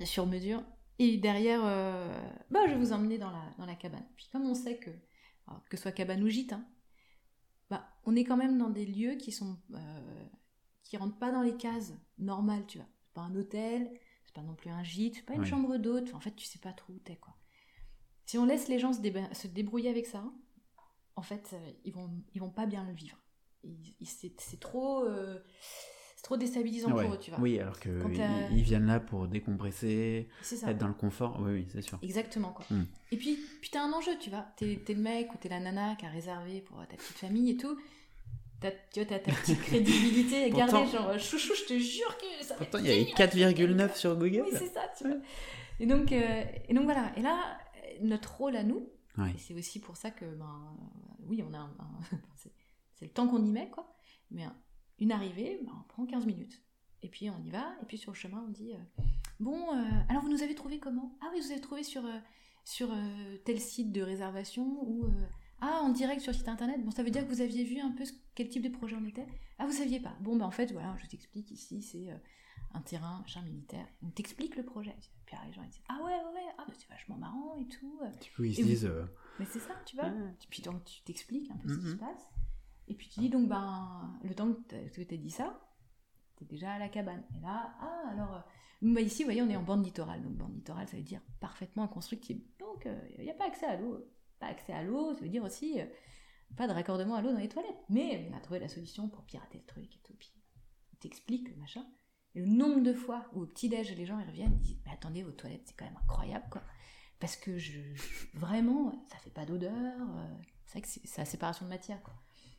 à- sur mesure. Et derrière, euh, bah, je vais vous emmener dans la, dans la cabane. Puis, comme on sait que, alors, que ce soit cabane ou gîte, hein, bah, on est quand même dans des lieux qui sont. euh, qui rentrent pas dans les cases normales, tu vois. C'est pas un hôtel, c'est pas non plus un gîte, c'est pas une Ouais. chambre d'hôte. En fait, tu sais pas trop où t'es, quoi. Si on laisse les gens se, débrouiller avec ça, en fait, euh, ils vont, ils vont pas bien le vivre. C'est trop, euh, c'est trop déstabilisant Ouais. pour eux, tu vois. Oui, alors que Quand ils, viennent là pour décompresser, être dans le confort. Oui, oui, c'est sûr. Exactement, quoi. Hmm. Et puis, puis t'as un enjeu, tu vois. T'es t'es le mec ou t'es la nana qui a réservé pour ta petite famille et tout. T'as, tu vois, t'as ta petite crédibilité à Pourtant- garder, genre, chouchou, je te jure que ça Pourtant, il y avait génial. 4,9 sur Google. Oui, c'est ça, tu vois. Et donc, euh, et donc voilà. Et là, notre rôle à nous, Ouais. c'est aussi pour ça que, ben, euh, oui, on a un, un- c'est, le temps qu'on y met, quoi. Mais un- une arrivée, ben, on prend 15 minutes. Et puis on y va, et puis sur le chemin, on dit euh, Bon, euh, alors vous nous avez trouvé comment? Ah oui, vous avez trouvé sur, euh, sur euh, tel site de réservation ou. euh, ah, en direct sur le site internet, bon, ça veut dire que vous aviez vu un peu ce- quel type de projet on était? Ah, vous saviez pas Bon, ben en fait, voilà, je t'explique ici, c'est euh, un terrain, machin militaire. On t'explique le projet. Puis les gens ils disent Ah ouais, ouais, ouais, ah, bah, c'est vachement marrant et tout. Du coup, ils se vous- disent. euh, Mais c'est ça, tu vois. Ouais. Puis donc tu t'expliques un peu ce qui Mhm. se passe. Et puis tu dis donc, ben, le temps que tu as dit ça, tu es déjà à la cabane. Et là, ah, alors, euh, bah, ici, vous voyez, on est en bande littorale. Donc, bande littorale, ça veut dire parfaitement inconstructible. Donc, il n'y a pas accès à l'eau. Pas accès à l'eau, ça veut dire aussi euh, pas de raccordement à l'eau dans les toilettes. Mais on a trouvé la solution pour pirater le truc et tout. Puis on t'explique le machin. Et le nombre de fois où au petit-déj, les gens ils reviennent, ils disent Mais attendez, vos toilettes, c'est quand même incroyable, quoi. Parce que vraiment, ça fait pas d'odeur. euh, c'est vrai que c'est la séparation de matière, quoi.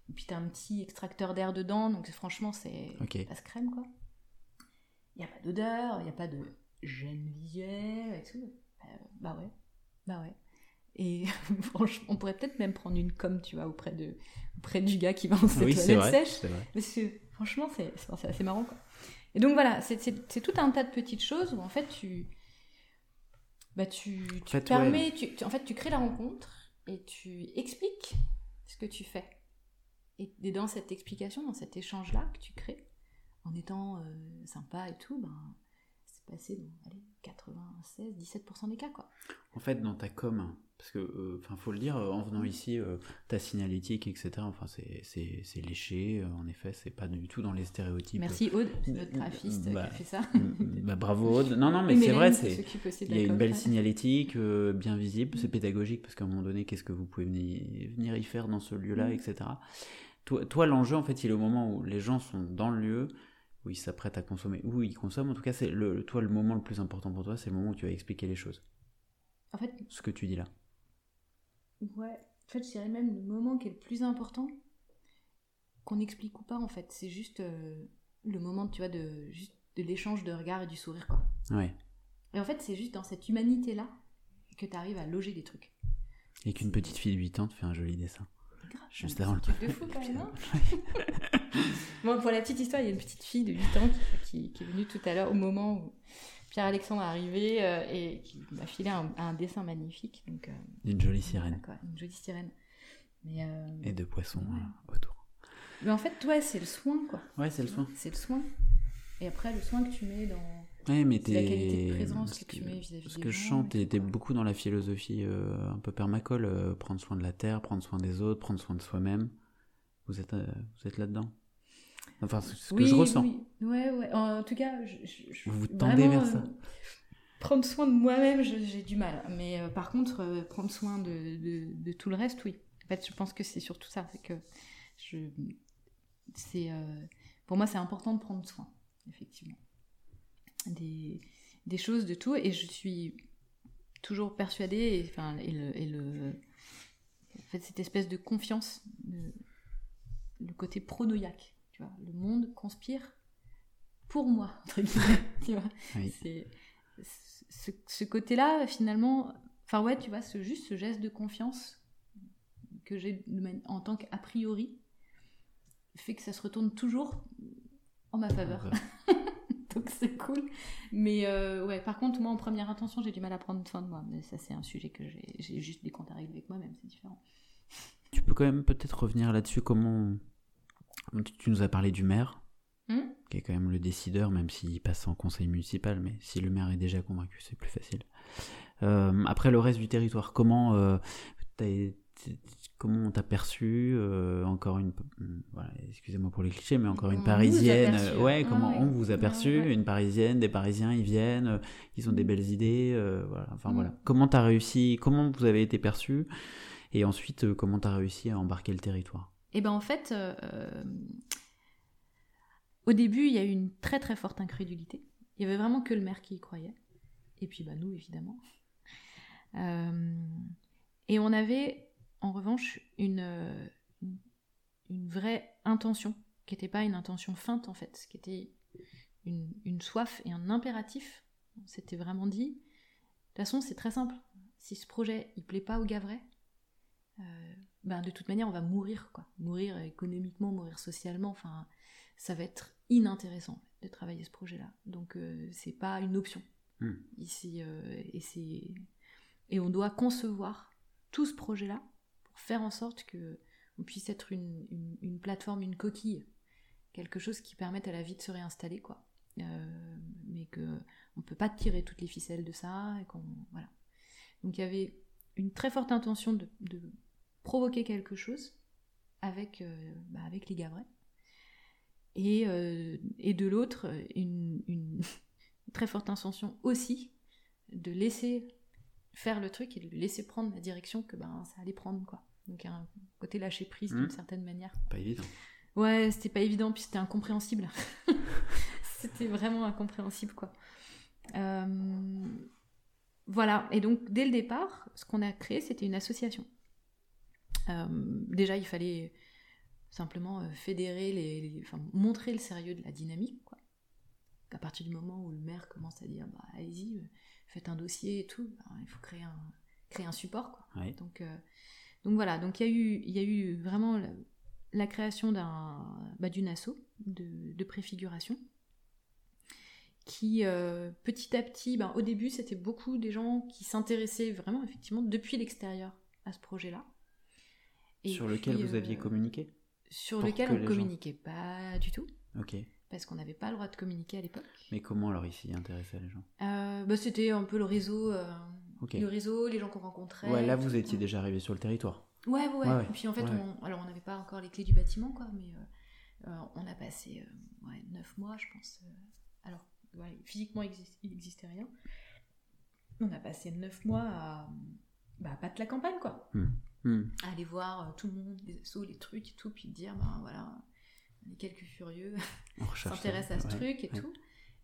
Et puis t'as un petit extracteur d'air dedans, donc franchement, c'est Ok. passe crème, quoi. Il n'y a pas d'odeur, il n'y a pas de gêne visuelle et tout. Euh, bah ouais, bah ouais. Et franchement, on pourrait peut-être même prendre une com, tu vois, auprès, de, auprès du gars qui vend ses Oui, toilettes vrai. sèches. vrai. Parce que franchement, c'est assez marrant. Quoi. Et donc voilà, c'est- tout un tas de petites choses où en fait tu. Bah, tu, tu fait, permets, tu, tu- en fait, tu crées la rencontre et tu expliques ce que tu fais. Et, dans cette explication, dans cet échange-là que tu crées, en étant euh, sympa et tout, ben, c'est passé dans allez, 96, 17% des cas. Quoi. En fait, dans ta com, parce que, euh, enfin, faut le dire, euh, en venant ici, euh, ta signalétique, etc. Enfin, c'est- léché. en effet, c'est pas du tout dans les stéréotypes. Merci Aude, c'est notre graphiste Bah, qui a fait ça. Bah, bravo Aude. Non, non, mais c'est vrai, c'est. Il y a une belle signalétique, bien visible, c'est pédagogique parce qu'à un moment donné, qu'est-ce que vous pouvez venir, venir y faire dans ce lieu-là, Mm. etc. Toi, toi, l'enjeu, en fait, il est au moment où les gens sont dans le lieu, où ils s'apprêtent à consommer, où ils consomment. En tout cas, c'est le, toi, le moment le plus important pour toi, c'est le moment où tu vas expliquer les choses. En fait, Ce que tu dis là. Ouais, en fait, je dirais même le moment qui est le plus important, qu'on explique ou pas, en fait. C'est juste euh, le moment, tu vois, de, juste de l'échange de regard et du sourire, quoi. Ouais. Et en fait, c'est juste dans cette humanité-là que tu arrives à loger des trucs. Et qu'une petite fille de 8 ans te fait un joli dessin. Juste c'est un le- truc de fou, quand même, hein Bon, pour la petite histoire, il y a une petite fille de 8 ans qui, qui- qui est venue tout à l'heure au moment où Pierre-Alexandre est arrivé euh, et qui m'a filé un, un dessin magnifique. Donc, euh, Une jolie sirène. quoi, une jolie sirène. Mais, euh, Et de poissons Ouais. euh, autour. mais en fait, toi, c'est le soin, quoi. Ouais, c'est le soin. C'est le soin. Et après, le soin que tu mets dans. Ouais, mais C'est la qualité de présence ce que tu mets vis-à-vis Ce des que je chante, quoi. beaucoup dans la philosophie euh, un peu permacole, euh, prendre soin de la terre, prendre soin des autres, prendre soin de soi-même. Vous êtes, euh, vous êtes là-dedans? Enfin, c'est ce que je ressens. oui. Ouais, ouais. En tout cas, je. je- je- Vous vous tendez vraiment, vers ça. prendre soin de moi-même, j'ai du mal. Mais par contre, prendre soin de, de, tout le reste, oui. En fait, je pense que c'est surtout ça. C'est que je, c'est, pour moi, c'est important de prendre soin, effectivement. Des, des choses, de tout. Et je suis toujours persuadée, et, enfin, et le, et le en fait, cette espèce de confiance, le côté pronoïaque, tu vois, le monde conspire pour moi, entre guillemets, tu vois. C'est, ce, côté-là, finalement, enfin ouais, tu vois, ce, juste ce geste de confiance que j'ai en tant qu'a priori, fait que ça se retourne toujours en ma faveur. Donc c'est cool. Mais euh, ouais, par contre, moi en première intention, j'ai du mal à prendre soin de moi. Mais ça, c'est un sujet que j'ai juste des comptes à régler avec moi-même, c'est différent. Tu peux quand même peut-être revenir là-dessus, comment. Tu nous as parlé du maire, hmm? qui est quand même le décideur, même s'il passe en conseil municipal, mais si le maire est déjà convaincu, c'est plus facile. Euh, après le reste du territoire, comment euh, comment on t'a perçu euh, encore une voilà, excusez-moi pour les clichés mais encore une parisienne ouais comment on vous a perçu une parisienne des parisiens ils viennent ils ont des mm. belles idées voilà enfin mm. voilà comment t'as réussi comment vous avez été perçu et ensuite comment t'as réussi à embarquer le territoire? Eh ben en fait au début il y a eu une très très forte incrédulité. Il y avait vraiment que le maire qui y croyait. Et puis bah nous évidemment. Et on avait en revanche une, une, vraie intention, qui n'était pas une intention feinte en fait, qui était une, soif et un impératif. On s'était vraiment dit, de toute façon c'est très simple, si ce projet il plaît pas au Gavray, euh, ben de toute manière on va mourir quoi, mourir économiquement, mourir socialement, enfin ça va être inintéressant de travailler ce projet-là. Donc euh, c'est pas une option hmm. ici euh, et c'est et on doit concevoir tout ce faire en sorte que on puisse être une, plateforme, une coquille, quelque chose qui permette à la vie de se réinstaller, quoi. Euh, mais que on peut pas tirer toutes les ficelles de ça, et qu'on voilà. Donc il y avait une très forte intention de, provoquer quelque chose avec euh, bah, avec les Gavrais, et, euh, et de l'autre une, une très forte intention aussi de laisser faire le truc et de laisser prendre la direction que ben ça allait prendre quoi. Donc un côté lâcher prise d'une hmm. certaine manière. Pas évident. Ouais, c'était pas évident, puis c'était incompréhensible. c'était vraiment incompréhensible, quoi. Euh, voilà, et donc dès le départ, ce qu'on a créé, c'était une association. Euh, déjà, il fallait simplement euh, fédérer, les, enfin, montrer le sérieux de la dynamique, quoi. À partir du moment où le maire commence à dire, bah, allez-y, faites un dossier et tout, bah, il faut créer un, créer un support, quoi. Donc, donc voilà, donc il y a eu, il y a eu vraiment la, création d'un, bah, d'une asso de, préfiguration qui euh, petit à petit, ben, au début c'était beaucoup des gens qui s'intéressaient vraiment effectivement depuis l'extérieur à ce projet-là. sur lequel vous aviez euh, communiqué? Sur lequel on ne communiquait pas du tout. Ok parce qu'on n'avait pas le droit de communiquer à l'époque. Mais comment alors ici intéresser les gens? Euh, bah, C'était un peu le réseau, euh, le réseau, les gens qu'on rencontrait. Ouais, là vous étiez déjà arrivé sur le territoire. Ouais, ouais, ouais. Et puis en fait, on, alors on n'avait pas encore les clés du bâtiment, quoi, mais euh, on a passé ouais, 9 mois, je pense. alors, physiquement, il n'existait rien. On a passé 9 mois à, bah, battre la campagne, quoi. Hmm. Hmm. À aller voir tout le monde, les assos, les trucs et tout, puis dire, ben voilà on est quelques furieux, s'intéressent à ce truc et tout.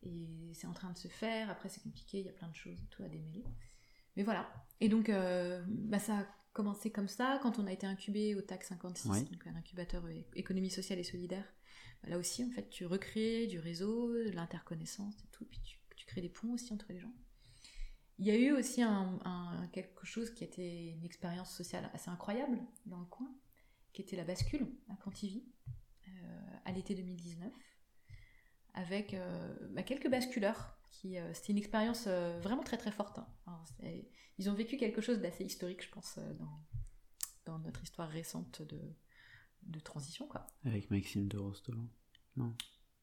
Et c'est en train de se faire. Après, c'est compliqué, il y a plein de choses et tout à démêler. Mais voilà. Et donc, euh, bah, ça a commencé comme ça quand on a été incubé au TAC 56, donc un incubateur économie sociale et solidaire. Bah, là aussi, en fait, tu recrées du réseau, de l'interconnaissance et tout, puis tu, crées des ponts aussi entre les gens. Il y a eu aussi un, quelque chose qui était une expérience sociale assez incroyable dans le coin, qui était la bascule à Cantivy à l'été 2019 avec euh, bah, quelques basculeurs. Qui, euh, c'était une expérience euh, vraiment très très forte. Hein. ils ont vécu quelque chose d'assez historique, je pense, dans, dans, notre histoire récente de, de transition. Quoi. Avec Maxime de Rostolan Non?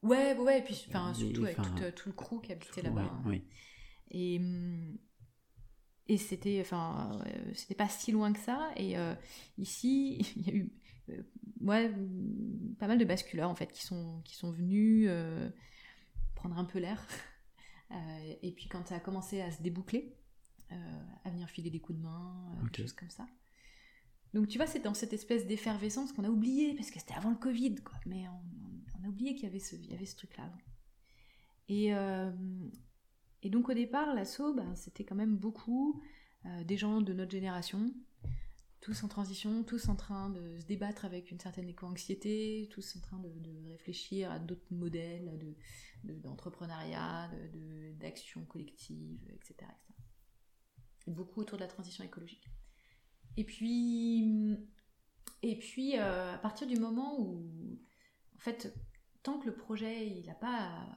Ouais, ouais, et puis surtout avec tout, le crew qui habitait là-bas. Hein. oui. Et, et c'était, enfin, c'était pas si loin que ça. Et ici, il y a eu euh, ouais, pas mal de basculeurs en fait qui sont, qui sont venus euh, prendre un peu l'air. Euh, et puis quand ça a commencé à se déboucler, à venir filer des coups de main, des choses comme ça. Donc tu vois, c'est dans cette espèce d'effervescence qu'on a oublié, parce que c'était avant le Covid, quoi. Mais on, a oublié qu'il y avait ce, y avait ce truc-là avant. Et, et donc au départ, l'assaut, ben, c'était quand même beaucoup des gens de notre génération, tous en transition, tous en train de se débattre avec une certaine éco-anxiété, tous en train de, réfléchir à d'autres modèles d'entrepreneuriat, de, d'action collective, etc., beaucoup autour de la transition écologique. Et puis, et puis euh, à partir du moment où, en fait, tant que le projet n'a pas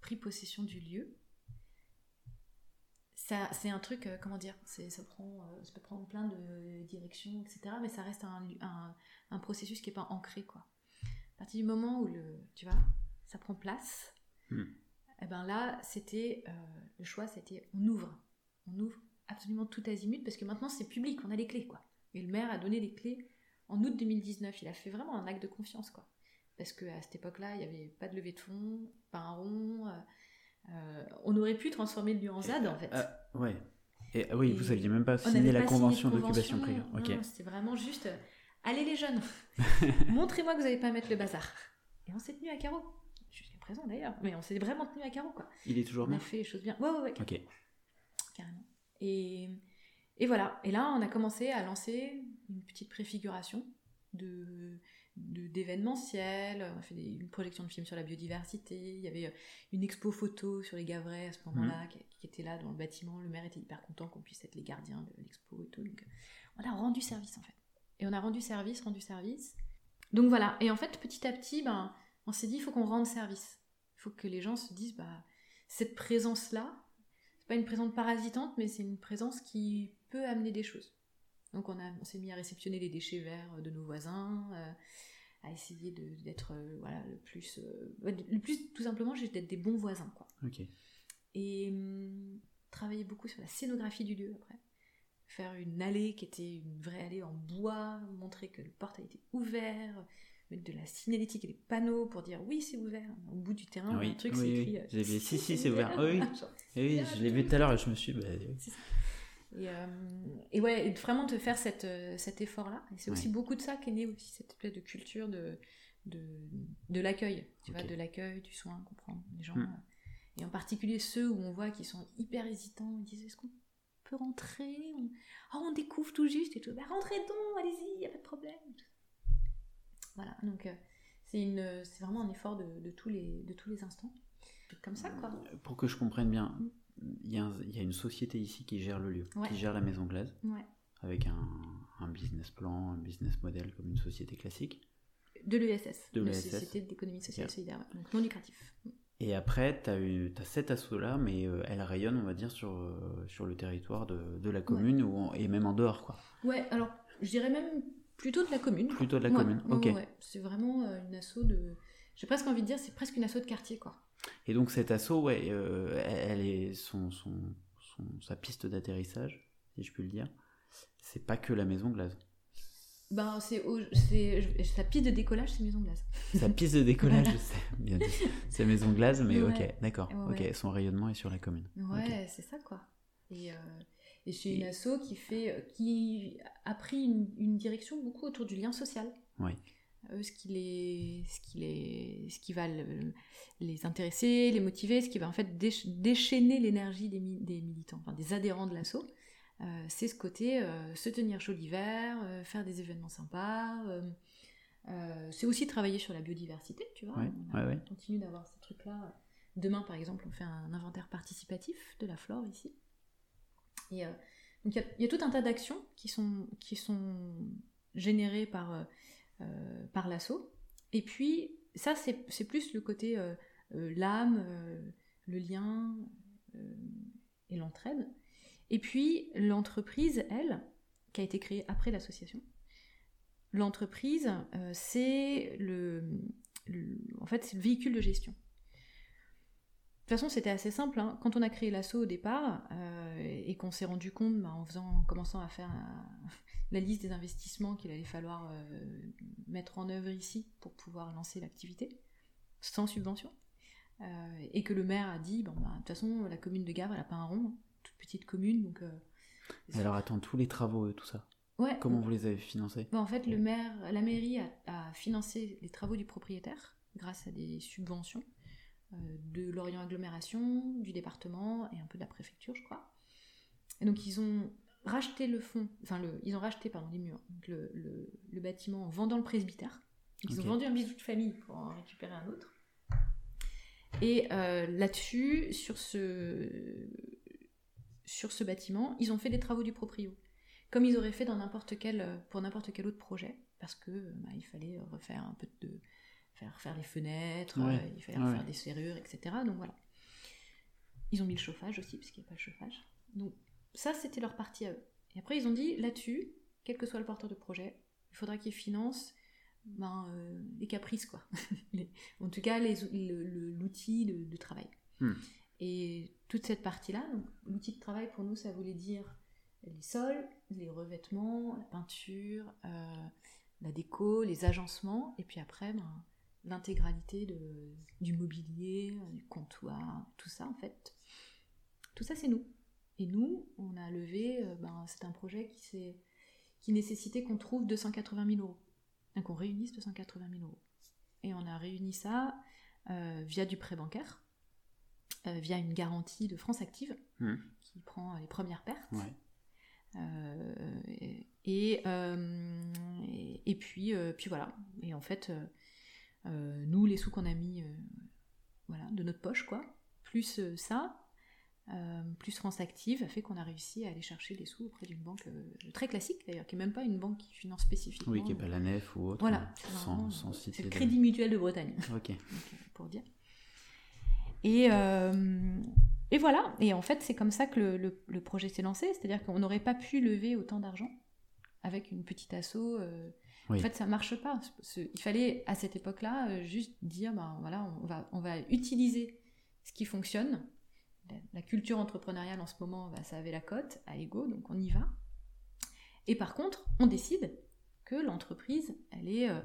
pris possession du lieu, c'est un truc, euh, comment dire, ça, prend, euh, ça peut prendre plein de directions, etc. Mais ça reste un, un, processus qui n'est pas ancré, quoi. À partir du moment où le, tu vois, ça prend place, hmm. et eh ben là, c'était euh, le choix, c'était on ouvre, on ouvre absolument tout azimut parce que maintenant c'est public, on a les clés, quoi. Et le maire a donné les clés en août 2019. Il a fait vraiment un acte de confiance, quoi. Parce qu'à cette époque-là, il n'y avait pas de levée de fonds, pas un rond. Euh, on aurait pu transformer le lieu en ZAD, en fait. Euh, ouais. Et, ah oui, vous n'aviez même pas signé la convention d'occupation. Ok. C'était vraiment juste, euh, allez les jeunes, montrez-moi que vous n'allez pas mettre le bazar. Et on s'est tenu à carreau. Jusqu'à présent d'ailleurs, mais on s'est vraiment tenu à carreau quoi. Il est toujours On a fait les choses bien. Ouais, ouais, ouais. Ok. Carrément. Et, et voilà. Et là, on a commencé à lancer une petite préfiguration de d'événementiel, on a fait une projection de films sur la biodiversité, il y avait euh, une expo photo sur les Gavrais à ce moment-là mmh. qui, était là dans le bâtiment, le maire était hyper content qu'on puisse être les gardiens de l'expo et tout, donc on a rendu service en fait. Et on a rendu service, rendu service. Donc voilà, et en fait petit à petit, ben, on s'est dit il faut qu'on rende service. Il faut que les gens se disent, bah, cette présence-là, c'est pas une présence parasitante, mais c'est une présence qui peut amener des choses. Donc on, a, on s'est mis à réceptionner les déchets verts de nos voisins, euh, à essayer d'être euh, voilà, le plus... Euh, le plus, tout simplement, d'être des bons voisins. Quoi. Et hum, travailler beaucoup sur la scénographie du lieu après. Faire une allée qui était une vraie allée en bois, montrer que le porte a été ouvert, mettre de la signalétique et des panneaux pour dire oui c'est ouvert au bout du terrain oui, truc c'est écrit oui. si si c'est ouvert, oui, oui je l'ai vu tout à l'heure et je me suis bah, et, euh, et, ouais, vraiment de faire cette, euh, cet effort-là. Et c'est aussi beaucoup de ça qu'est né aussi cette espèce de culture de, de, de l'accueil, tu vois, de l'accueil, du soin, comprendre les gens. Hmm. Et en particulier ceux où on voit qu'ils sont hyper hésitants, ils disent est-ce qu'on peut rentrer? On... Oh, on découvre tout juste et tout. Bah, rentrez donc, allez-y, il n'y a pas de problème. Voilà, donc euh, c'est une, c'est vraiment un effort de, de, tous les, de tous les instants. Comme ça, quoi. Pour que je comprenne bien, hmm il y, a une société ici qui gère le lieu, qui gère la maison glace, avec un, business plan, un business model comme une société classique. De l'ESS, de la Société d'économie sociale et solidaire, donc non lucratif. Et après, tu as, as, cet assaut-là, mais euh, elle rayonne, on va dire, sur, euh, sur le territoire de, la commune ou et même en dehors. quoi. Ouais, alors je dirais même plutôt de la commune. Plutôt de la commune, ok. C'est vraiment euh, une asso de. J'ai presque envie de dire, c'est presque une asso de quartier, quoi. Et donc cet assaut, ouais, euh, elle est son, son, sa piste d'atterrissage, si je puis le dire. C'est pas que la maison glace. Ben, c'est, sa piste de décollage, c'est Maison Glace. Sa piste de décollage, c'est bien. C'est Maison Glace, mais ok, d'accord. Ok, son rayonnement est sur la commune. Ouais, c'est ça quoi. Et, euh, et c'est une asso qui fait, qui a pris une, une, direction beaucoup autour du lien social. Oui ce qui les, ce qui les, ce qui va les intéresser, les motiver, ce qui va en fait déchaîner l'énergie des, des, militants, enfin des adhérents de l'assaut. Euh, c'est ce côté euh, se tenir chaud l'hiver, euh, faire des événements sympas. c'est aussi travailler sur la biodiversité, tu vois. on, continue d'avoir ce truc-là. Demain, par exemple, on fait un inventaire participatif de la flore ici. Et donc il y, y, a tout un tas d'actions qui sont, qui sont générées par par l'assaut. Et puis, ça, c'est plus le côté euh, euh, l'âme, le lien et l'entraide. Et puis, l'entreprise, elle, qui a été créée après l'association, l'entreprise, c'est le, en fait, le véhicule de gestion. De toute façon, c'était assez simple. Hein. Quand on a créé l'assaut au départ et qu'on s'est rendu compte, bah, en, faisant, en commençant à faire la liste des investissements qu'il allait falloir euh, mettre en œuvre ici pour pouvoir lancer l'activité, sans subvention, et que le maire a dit, bon, bah, de toute façon, la commune de Gavre, elle n'a pas un rond, toute petite commune, donc... Et alors attends, tous les travaux, tout ça Ouais. Comment vous les avez financés? Bah, En fait, le maire, la mairie a, a, financé les travaux du propriétaire grâce à des subventions de l'Orient Agglomération, du département et un peu de la préfecture, je crois. Et donc ils ont racheté le fond, enfin le, ils ont racheté pardon les murs, donc le, le, le, bâtiment en vendant le presbytère. Ils okay. ont vendu un bisou de famille pour en récupérer un autre. Et euh, là-dessus, sur ce, sur ce bâtiment, ils ont fait des travaux du proprio, comme ils auraient fait dans n'importe quel, pour n'importe quel autre projet, parce que bah, il fallait refaire un peu de faire faire les fenêtres, Ouais, euh, il fallait ouais. faire des serrures, etc. Donc voilà. Ils ont mis le chauffage aussi, parce qu'il n'y a pas de chauffage. Donc ça, c'était leur partie à eux. Et après, ils ont dit, là-dessus, quel que soit le porteur de projet, il faudra qu'il finance ben, euh, les caprices, quoi. Les- en tout cas, les- le- le- l'outil de, de travail. Hmm. Et toute cette partie-là, l'outil de travail, pour nous, ça voulait dire les sols, les revêtements, la peinture, euh, la déco, les agencements, et puis après, ben, l'intégralité du mobilier, du comptoir, tout ça, en fait. Tout ça, c'est nous. Et nous, on a levé, euh, ben, c'est un projet qui, qui nécessitait qu'on trouve 280 000 euros. Donc on réunisse 280 000 euros. Et on a réuni ça euh, via du prêt bancaire, euh, via une garantie de France Active, Hmm. qui prend les premières pertes. Ouais. Euh, et, et, et puis, puis voilà. Et en fait, nous, les sous qu'on a mis voilà, de notre poche, quoi, plus ça, euh, plus France Active, a fait qu'on a réussi à aller chercher des sous auprès d'une banque euh, très classique, d'ailleurs, qui n'est même pas une banque qui finance spécifiquement. Oui, qui n'est pas la nef ou autre. Voilà, euh, c'est Sans, sans c'est le Crédit Mutuel de Bretagne Ok. donc, euh, pour dire. Et, euh, et voilà, et en fait c'est comme ça que le, le- le projet s'est lancé, c'est-à-dire qu'on n'aurait pas pu lever autant d'argent avec une petite asso. euh, Oui. En fait ça marche pas. Il fallait à cette époque-là euh, juste dire, ben voilà, on va, on va utiliser ce qui fonctionne. La, culture entrepreneuriale en ce moment, bah, ça avait la cote à Ego, donc on y va. Et par contre, on décide que l'entreprise, elle est, euh,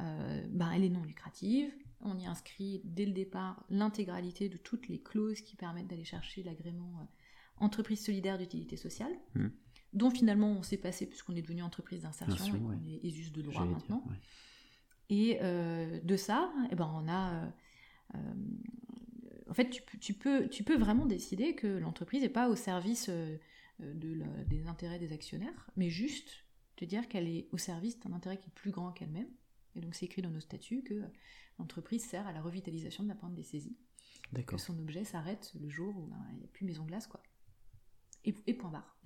euh, ben, elle est non lucrative. On y inscrit dès le départ l'intégralité de toutes les clauses qui permettent d'aller chercher l'agrément euh, entreprise solidaire d'utilité sociale, Mhm. dont finalement on s'est passé puisqu'on est devenu entreprise d'insertion Insertion, et ouais. est ESUS de droit dire, maintenant. ouais. Et euh, de ça, eh ben, on a. euh, euh, en fait, tu, peux- tu, peux, tu peux vraiment décider que l'entreprise n'est pas au service euh, de la- des intérêts des actionnaires, mais juste te dire qu'elle est au service d'un intérêt qui est plus grand qu'elle-même. Et donc, c'est écrit dans nos statuts que l'entreprise sert à la revitalisation de la pointe des saisies, que son objet s'arrête le jour où ben, il n'y a plus maison glace, quoi. Et, et point barre.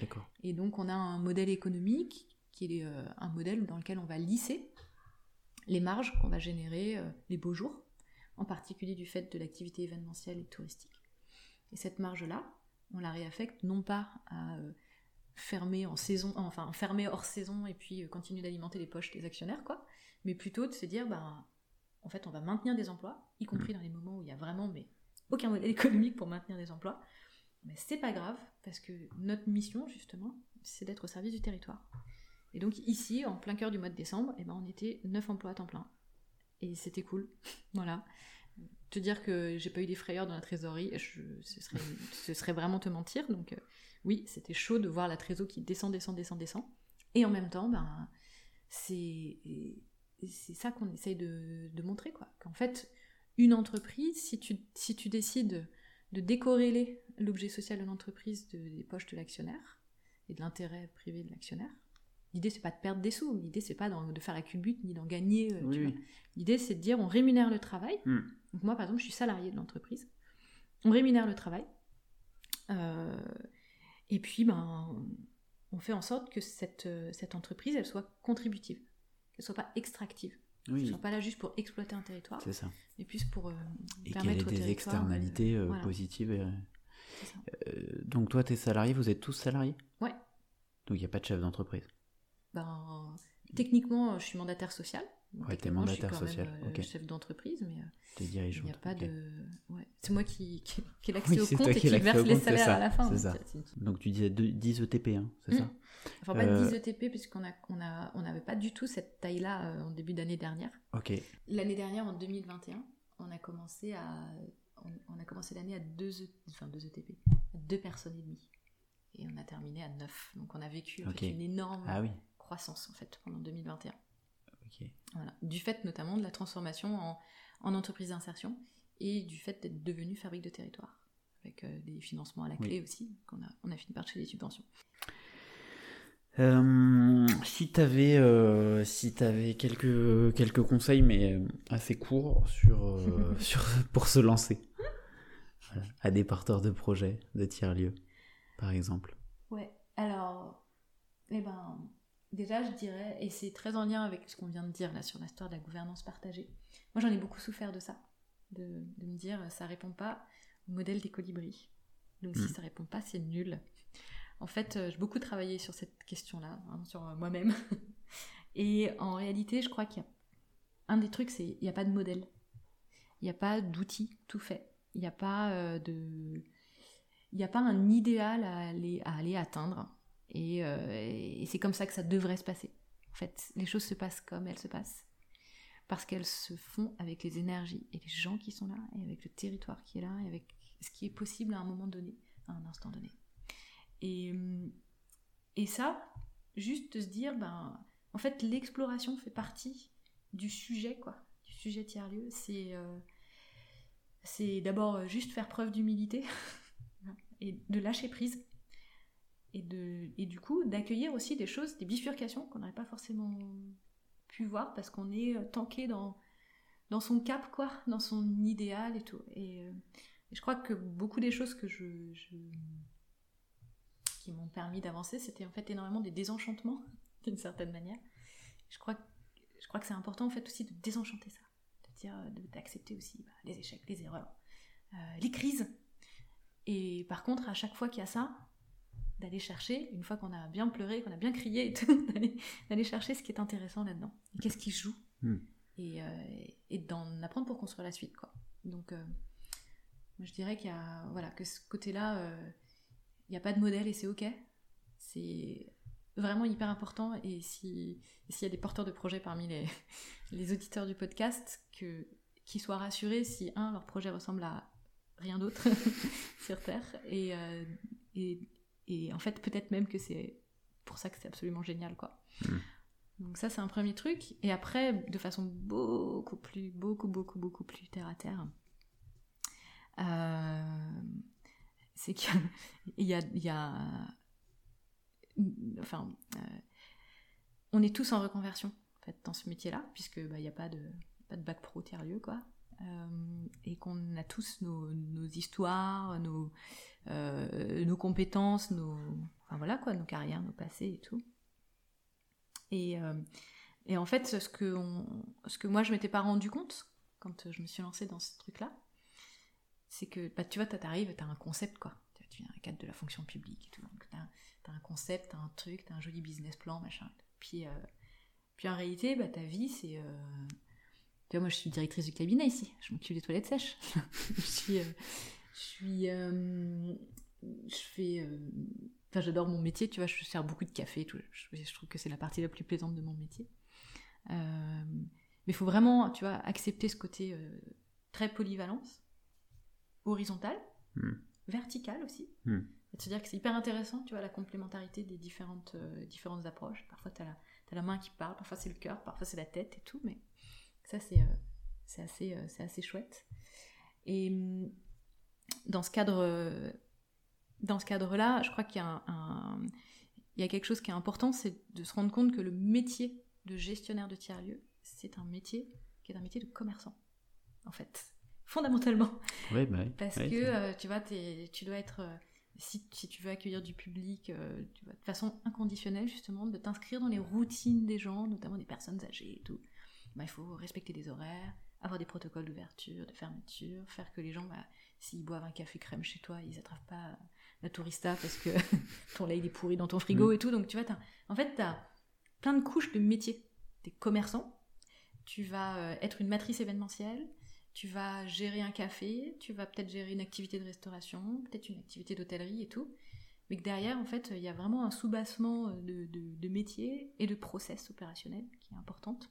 D'accord. Et donc on a un modèle économique qui est euh, un modèle dans lequel on va lisser les marges qu'on va générer euh, les beaux jours, en particulier du fait de l'activité événementielle et touristique. Et cette marge-là, on la réaffecte non pas à euh, fermer en saison, enfin fermer hors saison et puis euh, continuer d'alimenter les poches des actionnaires, quoi, mais plutôt de se dire, bah, en fait, on va maintenir des emplois, y compris dans les moments où il y a vraiment mais aucun modèle économique pour maintenir des emplois. Mais c'est pas grave, parce que notre mission, justement, c'est d'être au service du territoire. Et donc ici, en plein cœur du mois de décembre, eh ben, on était 9 emplois à temps plein. Et c'était cool. voilà. Te dire que j'ai pas eu des frayeurs dans la trésorerie, ce, serait, ce serait vraiment te mentir. Donc euh, oui, c'était chaud de voir la trésor qui descend, descend, descend, descend. Et en même temps, ben, c'est ça qu'on essaye de, de montrer. quoi. Qu'en fait, une entreprise, si tu, si tu décides de décorréler l'objet social de l'entreprise de- des poches de l'actionnaire et de l'intérêt privé de l'actionnaire. L'idée c'est pas de perdre des sous, l'idée c'est pas de faire la culbute ni d'en gagner. euh, Oui. L'idée c'est de dire on rémunère le travail. Hmm. Donc moi par exemple je suis salarié de l'entreprise. On rémunère le travail. Euh, et puis ben on fait en sorte que cette, euh, cette entreprise elle soit contributive, qu'elle soit pas extractive, qu'elle Oui, soit pas là juste pour exploiter un territoire, c'est ça. mais plus pour euh, Et qu'elle permettre ait des externalités euh, voilà. positives. et- ça. Donc toi, tes salariés, vous êtes tous salariés? Ouais. Donc il n'y a pas de chef d'entreprise. Ben, techniquement, je suis mandataire social. Donc, Ouais, t'es techniquement, je suis mandataire quand social, même, euh, ok. chef d'entreprise, mais euh, T'es il dirigeant. n'y a pas de. Ouais. C'est moi qui, qui, qui ai Oui, l'accès au compte et qui verse les compte, salaires ça, à la fin. c'est donc ça. une- Donc tu disais deux- 10 ETP, hein, c'est Mm. ça Enfin, pas Euh, 10 ETP, puisqu'on a, on a, on n'avait pas du tout cette taille-là euh, en début d'année dernière. Ok. L'année dernière, en 2021, on a commencé à on, a commencé l'année à deux, e, enfin deux ETP, à deux personnes et demie. Et on a terminé à neuf. Donc on a vécu une énorme ah croissance en fait pendant 2021. Du fait notamment de la transformation en, en entreprise d'insertion et du fait d'être devenu fabrique de territoire, avec euh, des financements à la clé aussi, qu'on a, on a fini par toucher des subventions. Euh, si tu avais, euh, si avais quelques, quelques conseils, mais assez courts, sur, sur, pour se lancer à des porteurs de projets, de tiers-lieux, par exemple. Ouais, alors, eh ben, déjà, je dirais, et c'est très en lien avec ce qu'on vient de dire là sur l'histoire de la gouvernance partagée. Moi, j'en ai beaucoup souffert de ça, de, de, me dire, ça répond pas au modèle des colibris. Donc, si hmm. ça répond pas, c'est nul. En fait, euh, j'ai beaucoup travaillé sur cette question-là, hein, sur moi-même. Et en réalité, je crois qu'il y a un des trucs, c'est il n'y a pas de modèle. Il n'y a pas d'outil tout fait. Il n'y a pas euh, de. Il n'y a pas un idéal à aller, à aller atteindre. Euh, et, c'est comme ça que ça devrait se passer. En fait, les choses se passent comme elles se passent. Parce qu'elles se font avec les énergies et les gens qui sont là, et avec le territoire qui est là, et avec ce qui est possible à un moment donné, à un instant donné. Et, euh, et ça, juste de se dire, ben, en fait, l'exploration fait partie du sujet, quoi, du sujet tiers-lieu. C'est euh, c'est d'abord juste faire preuve d'humilité et de lâcher prise et, du coup d'accueillir aussi des choses, des bifurcations qu'on n'aurait pas forcément pu voir parce qu'on est euh, tanké dans, dans son cap, quoi, dans son idéal et tout. Et, euh, je crois que beaucoup des choses que je, qui m'ont permis d'avancer, c'était en fait énormément des désenchantements, d'une certaine manière. Je crois, je crois que c'est important en fait aussi de désenchanter ça, de dire, d'accepter aussi bah, les échecs, les erreurs, euh, les crises. Et par contre, à chaque fois qu'il y a ça, d'aller chercher, une fois qu'on a bien pleuré, qu'on a bien crié et tout, d'aller chercher ce qui est intéressant là-dedans. Qu'est-ce qui joue hmm. Et, euh, et d'en apprendre pour construire la suite. Quoi. Donc, euh, je dirais qu'il y a, voilà, que ce côté-là, euh, il n'y a pas de modèle et c'est OK. C'est vraiment hyper important. Et s'il y a des porteurs de projets parmi les, les auditeurs du podcast, que, qu'ils soient rassurés si, un, leur projet ressemble à rien d'autre sur Terre, et, et et en fait, peut-être même que c'est pour ça que c'est absolument génial, quoi. Hmm. Donc ça, c'est un premier truc. Et après, de façon beaucoup plus, beaucoup, beaucoup, beaucoup plus terre à terre, euh, c'est qu'il y a, il y a, enfin, euh, on est tous en reconversion en fait, dans ce métier-là, puisque bah, il n'y a pas de, pas de bac pro tiers-lieu, quoi. Euh, et qu'on a tous nos, nos histoires, nos, euh, nos compétences, nos, enfin voilà quoi, nos carrières, nos passés et tout. Et, euh, et en fait, ce que, ce que moi je m'étais pas rendu compte quand je me suis lancée dans ce truc-là, c'est que bah, tu vois, t'arrives, t'as un concept quoi. Tu viens un cadre de la fonction publique et tout. Donc t'as as un concept, t'as un truc, t'as un joli business plan, machin. Puis, euh, puis en réalité, bah, ta vie, c'est. Tu vois, moi je suis directrice du cabinet ici, je m'occupe des toilettes sèches. je suis je suis. Euh, je fais. Euh, enfin, j'adore mon métier, tu vois, je sers beaucoup de café, tout. Je, trouve que c'est la partie la plus plaisante de mon métier. Euh, mais il faut vraiment, tu vois, accepter ce côté très polyvalence, horizontale, hmm. verticale aussi. Hmm. C'est-à-dire que c'est hyper intéressant, tu vois, la complémentarité des différentes, différentes approches. Parfois, tu as, as, la main qui parle, parfois c'est le cœur, parfois c'est la tête et tout, mais ça, c'est c'est assez, c'est assez chouette. Et hum, dans ce cadre, dans ce cadre-là, je crois qu'il y a un, il y a quelque chose qui est important, c'est de se rendre compte que le métier de gestionnaire de tiers-lieux, c'est un métier qui est un métier de commerçant, en fait, fondamentalement. Oui, bah Parce que, euh, tu vois, tu dois être, euh, si, si, tu veux accueillir du public, euh, tu de façon inconditionnelle, justement, de t'inscrire dans les routines des gens, notamment des personnes âgées et tout. Bah, il faut respecter des horaires, avoir des protocoles d'ouverture, de fermeture, faire que les gens, bah, s'ils boivent un café crème chez toi, ils n'attrapent pas la tourista parce que ton lait est pourri dans ton frigo mm. et tout. Donc tu vois, en fait, tu as plein de couches de métiers. Tu es commerçant, tu vas euh, être une matrice événementielle, tu vas gérer un café, tu vas peut-être gérer une activité de restauration, peut-être une activité d'hôtellerie et tout. Mais que derrière, en fait, il y a vraiment un soubassement de, de, métiers et de process opérationnels qui est importante.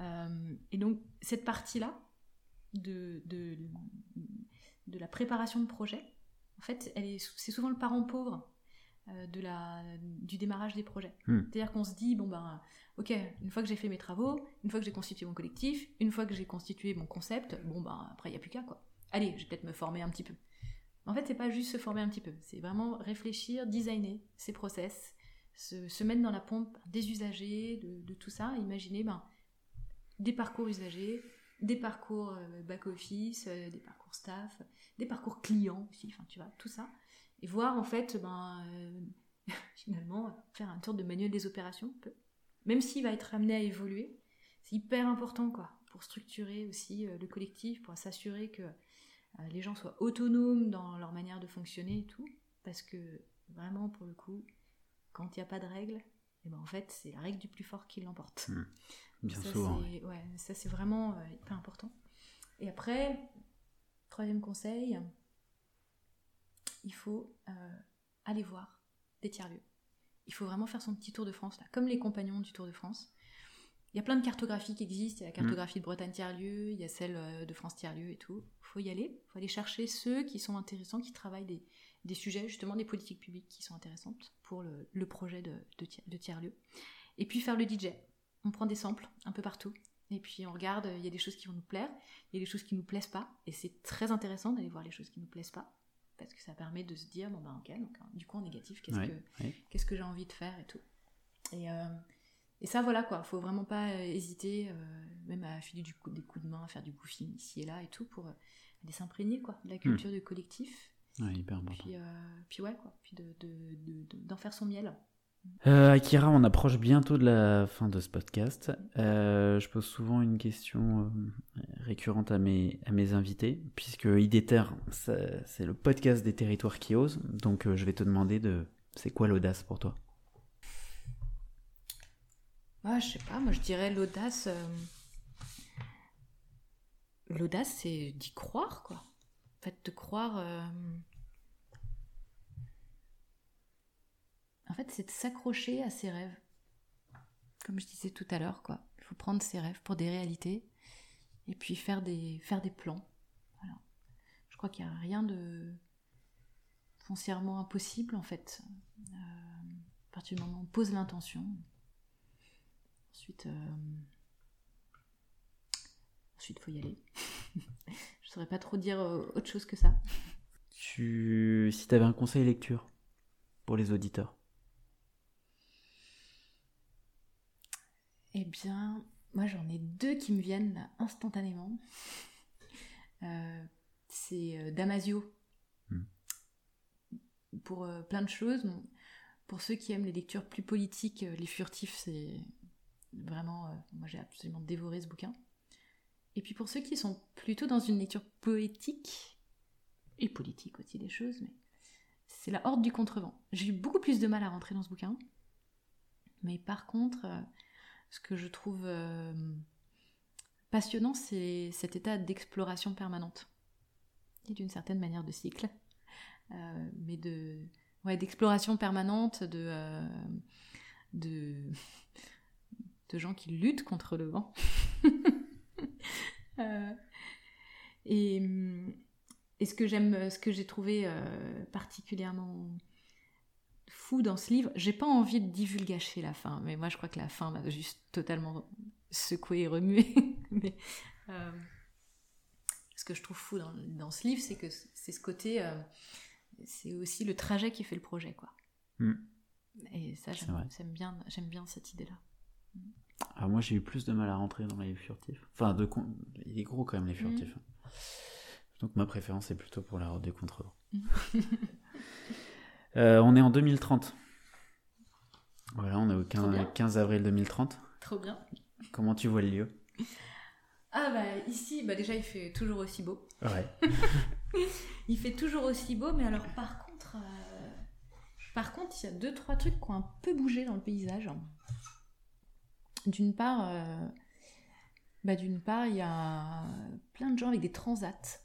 Euh, et donc, cette partie-là, de, de, de la préparation de projet, en fait, c'est souvent le parent pauvre euh, de la, du démarrage des projets. Hmm. C'est-à-dire qu'on se dit, bon ben, ok, une fois que j'ai fait mes travaux, une fois que j'ai constitué mon collectif, une fois que j'ai constitué mon concept, bon ben, après, il n'y a plus qu'à, quoi. Allez, je vais peut-être me former un petit peu. En fait, c'est pas juste se former un petit peu, c'est vraiment réfléchir, designer ses process, se, mettre dans la pompe des usagers, de, tout ça, imaginer ben, des parcours usagers, des parcours euh, back-office, euh, des parcours staff, des parcours clients aussi, enfin tu vois, tout ça. Et voir en fait, ben, euh, finalement, faire un tour de manuel des opérations, même s'il va être amené à évoluer, c'est hyper important quoi, pour structurer aussi le collectif, pour s'assurer que les gens soient autonomes dans leur manière de fonctionner et tout, parce que vraiment pour le coup, quand il n'y a pas de règles, et ben en fait c'est la règle du plus fort qui l'emporte. Mmh. Bien ça, souvent. Ouais, ça c'est vraiment euh, hyper important. Et après, troisième conseil, il faut euh, aller voir des tiers-lieux. Il faut vraiment faire son petit tour de France, là, comme les compagnons du Tour de France. Il y a plein de cartographies qui existent. Il y a la mmh. cartographie de Bretagne tiers-lieu, il y a celle euh, de France tiers-lieu et tout. Il faut y aller. Il faut aller chercher ceux qui sont intéressants, qui travaillent des, des sujets, justement des politiques publiques qui sont intéressantes pour le, projet de, de, tiers-lieu. Et puis faire le DJ. On prend des samples un peu partout. Et puis on regarde, il y a des choses qui vont nous plaire, il y a des choses qui nous plaisent pas. Et c'est très intéressant d'aller voir les choses qui nous plaisent pas. Parce que ça permet de se dire, bon ben ok, donc, du coup en négatif, qu'est-ce que, qu'est-ce que j'ai envie de faire et tout. Et, euh, et ça voilà quoi, faut vraiment pas euh, hésiter, euh, même à filer du coup, des coups de main, à faire du goofing ici et là et tout, pour aller s'imprégner quoi, de la culture hmm. du collectif Ouais, hyper important. Puis, euh, puis ouais, quoi. Puis d'en de, de, faire son miel. Euh, Akira, on approche bientôt de la fin de ce podcast. Euh, je pose souvent une question récurrente à mes, à mes invités, puisque IDETER, c'est le podcast des territoires qui osent. Donc je vais te demander de c'est quoi l'audace pour toi? Ah, Je sais pas, moi je dirais l'audace. L'audace, c'est d'y croire, quoi fait, de croire. Euh, en fait, c'est de s'accrocher à ses rêves. Comme je disais tout à l'heure, quoi. Il faut prendre ses rêves pour des réalités et puis faire des, faire des plans. Je crois qu'il n'y a rien de foncièrement impossible, en fait. Euh, à partir du moment où on pose l'intention. Ensuite, euh, ensuite, faut y aller. saurais pas trop dire euh, autre chose que ça. Tu... Si tu avais un conseil lecture pour les auditeurs Eh bien, moi j'en ai deux qui me viennent instantanément. Euh, c'est euh, Damasio. Hmm. Pour plein de choses. Pour ceux qui aiment les lectures plus politiques, Les Furtifs, c'est vraiment. moi j'ai absolument dévoré ce bouquin. Et puis pour ceux qui sont plutôt dans une lecture poétique, et politique aussi des choses, mais c'est la horde du contrevent. J'ai eu beaucoup plus de mal à rentrer dans ce bouquin. Mais par contre, euh, ce que je trouve euh, passionnant, c'est cet état d'exploration permanente. Et d'une certaine manière de cycle. Euh, mais de ouais, d'exploration permanente, de, de, de gens qui luttent contre le vent. Euh, et, et, ce que j'aime, ce que j'ai trouvé euh, particulièrement fou dans ce livre, j'ai pas envie de divulgacher la fin, mais moi je crois que la fin m'a juste totalement secoué et remué. mais, euh, ce que je trouve fou dans, dans ce livre, c'est que c'est ce côté, c'est aussi le trajet qui fait le projet, quoi. Mm. Et ça, j'aime bien, j'aime bien cette idée-là. Ah, moi, j'ai eu plus de mal à rentrer dans les furtifs. Enfin, de il est gros quand même, les furtifs. Mhm. Donc, ma préférence est plutôt pour la route des contrevents. euh, on est en 2030. Voilà, on est au 15, avril 2030. Trop bien. Comment tu vois le lieu? Ah, bah, ici, bah, déjà, il fait toujours aussi beau. Ouais. il fait toujours aussi beau, mais alors, par contre, euh, par contre, il y a deux, trois trucs qui ont un peu bougé dans le paysage. D'une part, euh, bah, d'une part, il y a plein de gens avec des transats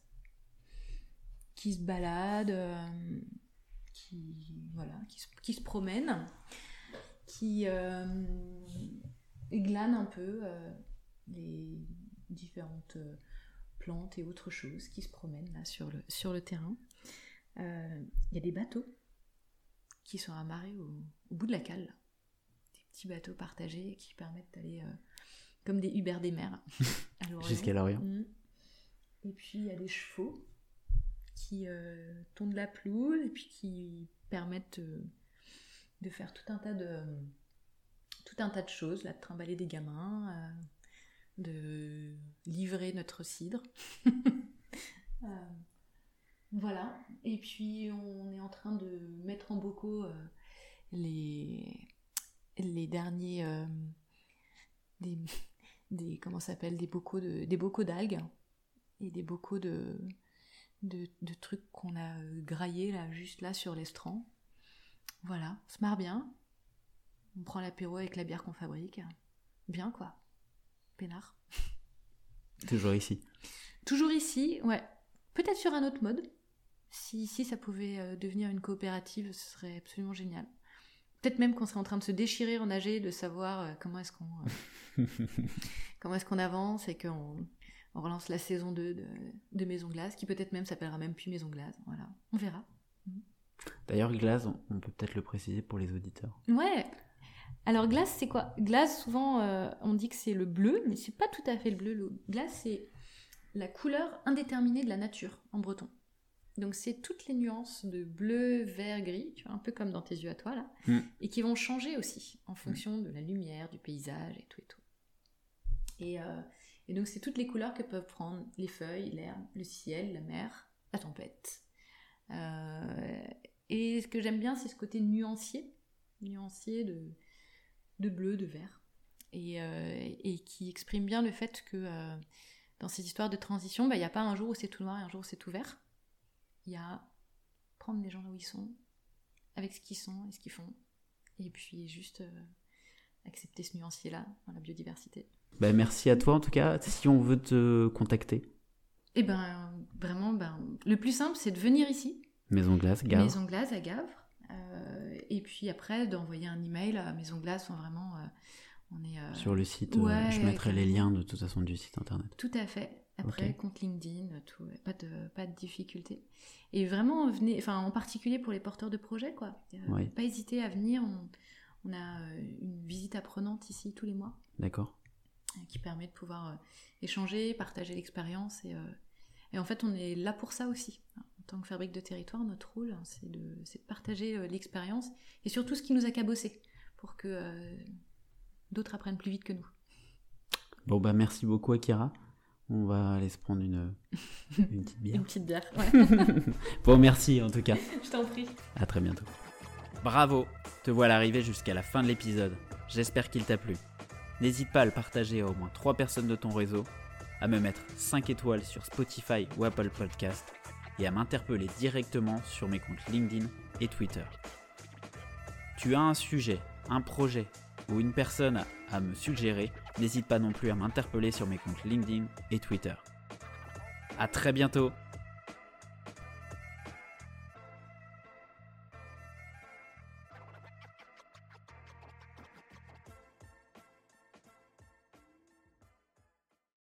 qui se baladent, euh, qui, voilà, qui, se, promènent, qui euh, glanent un peu les différentes plantes et autres choses qui se promènent là sur le terrain. Il y a des bateaux qui sont amarrés au, bout de la cale. Petits bateaux partagés qui permettent d'aller comme des Uber des mers Jusqu'à l'Orient. Mm. Et puis il y a des chevaux qui euh, tondent la pelouse et puis qui permettent euh, de faire tout un tas de tout un tas de choses, là, de trimballer des gamins, euh, de livrer notre cidre. voilà. Et puis on est en train de mettre en bocaux les les derniers des, des comment s'appelle des bocaux de des bocaux d'algues et des bocaux de de, trucs qu'on a euh, graillés là juste là sur l'estran. Voilà, on se marre bien. On prend l'apéro avec la bière qu'on fabrique. Bien quoi. Pénard. Toujours ici. Toujours ici, ouais. Peut-être sur un autre mode. Si, si ça pouvait euh, devenir une coopérative, ce serait absolument génial. Peut-être même qu'on serait en train de se déchirer en AG, de savoir euh, comment est-ce qu'on comment est-ce qu'on avance et qu'on on relance la saison 2 de, Maison Glace, qui peut-être même s'appellera même plus Maison Glace. Voilà, on verra. D'ailleurs, glace, on peut peut-être le préciser pour les auditeurs. Ouais. Alors glace, c'est quoi? Glace, souvent, euh, on dit que c'est le bleu, mais c'est pas tout à fait le bleu. Le glace, c'est la couleur indéterminée de la nature en breton. Donc c'est toutes les nuances de bleu, vert, gris, tu vois, un peu comme dans tes yeux à toi là, mm. et qui vont changer aussi en fonction de la lumière, du paysage et tout et tout. Et, euh, et donc c'est toutes les couleurs que peuvent prendre les feuilles, l'herbe, le ciel, la mer, la tempête. Euh, et ce que j'aime bien, c'est ce côté nuancier, nuancier de, de bleu, de vert, et, euh, et qui exprime bien le fait que dans ces histoires de transition, bah, il n'y a pas un jour où c'est tout noir et un jour où c'est tout vert. Il y a prendre les gens là où ils sont, avec ce qu'ils sont et ce qu'ils font, et puis juste accepter ce nuancier-là dans la biodiversité. Ben, merci à toi en tout cas. Si on veut te contacter. Eh ben vraiment, ben, le plus simple c'est de venir ici. Maison Glace, Gavre. Maison Glace à Gavre. Euh, et puis après d'envoyer un email à Maison Glace. vraiment, euh, on est euh, sur le site. je mettrai les liens de toute façon du site internet. Tout à fait. Après, compte LinkedIn, tout, pas de pas de difficulté. Et vraiment, venez, enfin en particulier pour les porteurs de projets, quoi. Pas hésiter à venir. On, on a une visite apprenante ici tous les mois. D'accord qui permet de pouvoir euh, échanger, partager l'expérience. Et, euh, et, en fait, on est là pour ça aussi. En tant que fabrique de territoire, notre rôle, hein, c'est de, de, partager euh, l'expérience et surtout ce qui nous a cabossé pour que d'autres apprennent plus vite que nous. Bon, bah merci beaucoup, Akira. On va aller se prendre une, une petite bière. une petite bière, bon, merci en tout cas. Je t'en prie. À très bientôt. Bravo, te voilà arrivé jusqu'à la fin de l'épisode. J'espère qu'il t'a plu. N'hésite pas à le partager à au moins 3 personnes de ton réseau, à me mettre 5 étoiles sur Spotify ou Apple Podcast et à m'interpeller directement sur mes comptes LinkedIn et Twitter. Tu as un sujet, un projet ou une personne à me suggérer, n'hésite pas non plus à m'interpeller sur mes comptes LinkedIn et Twitter. A très bientôt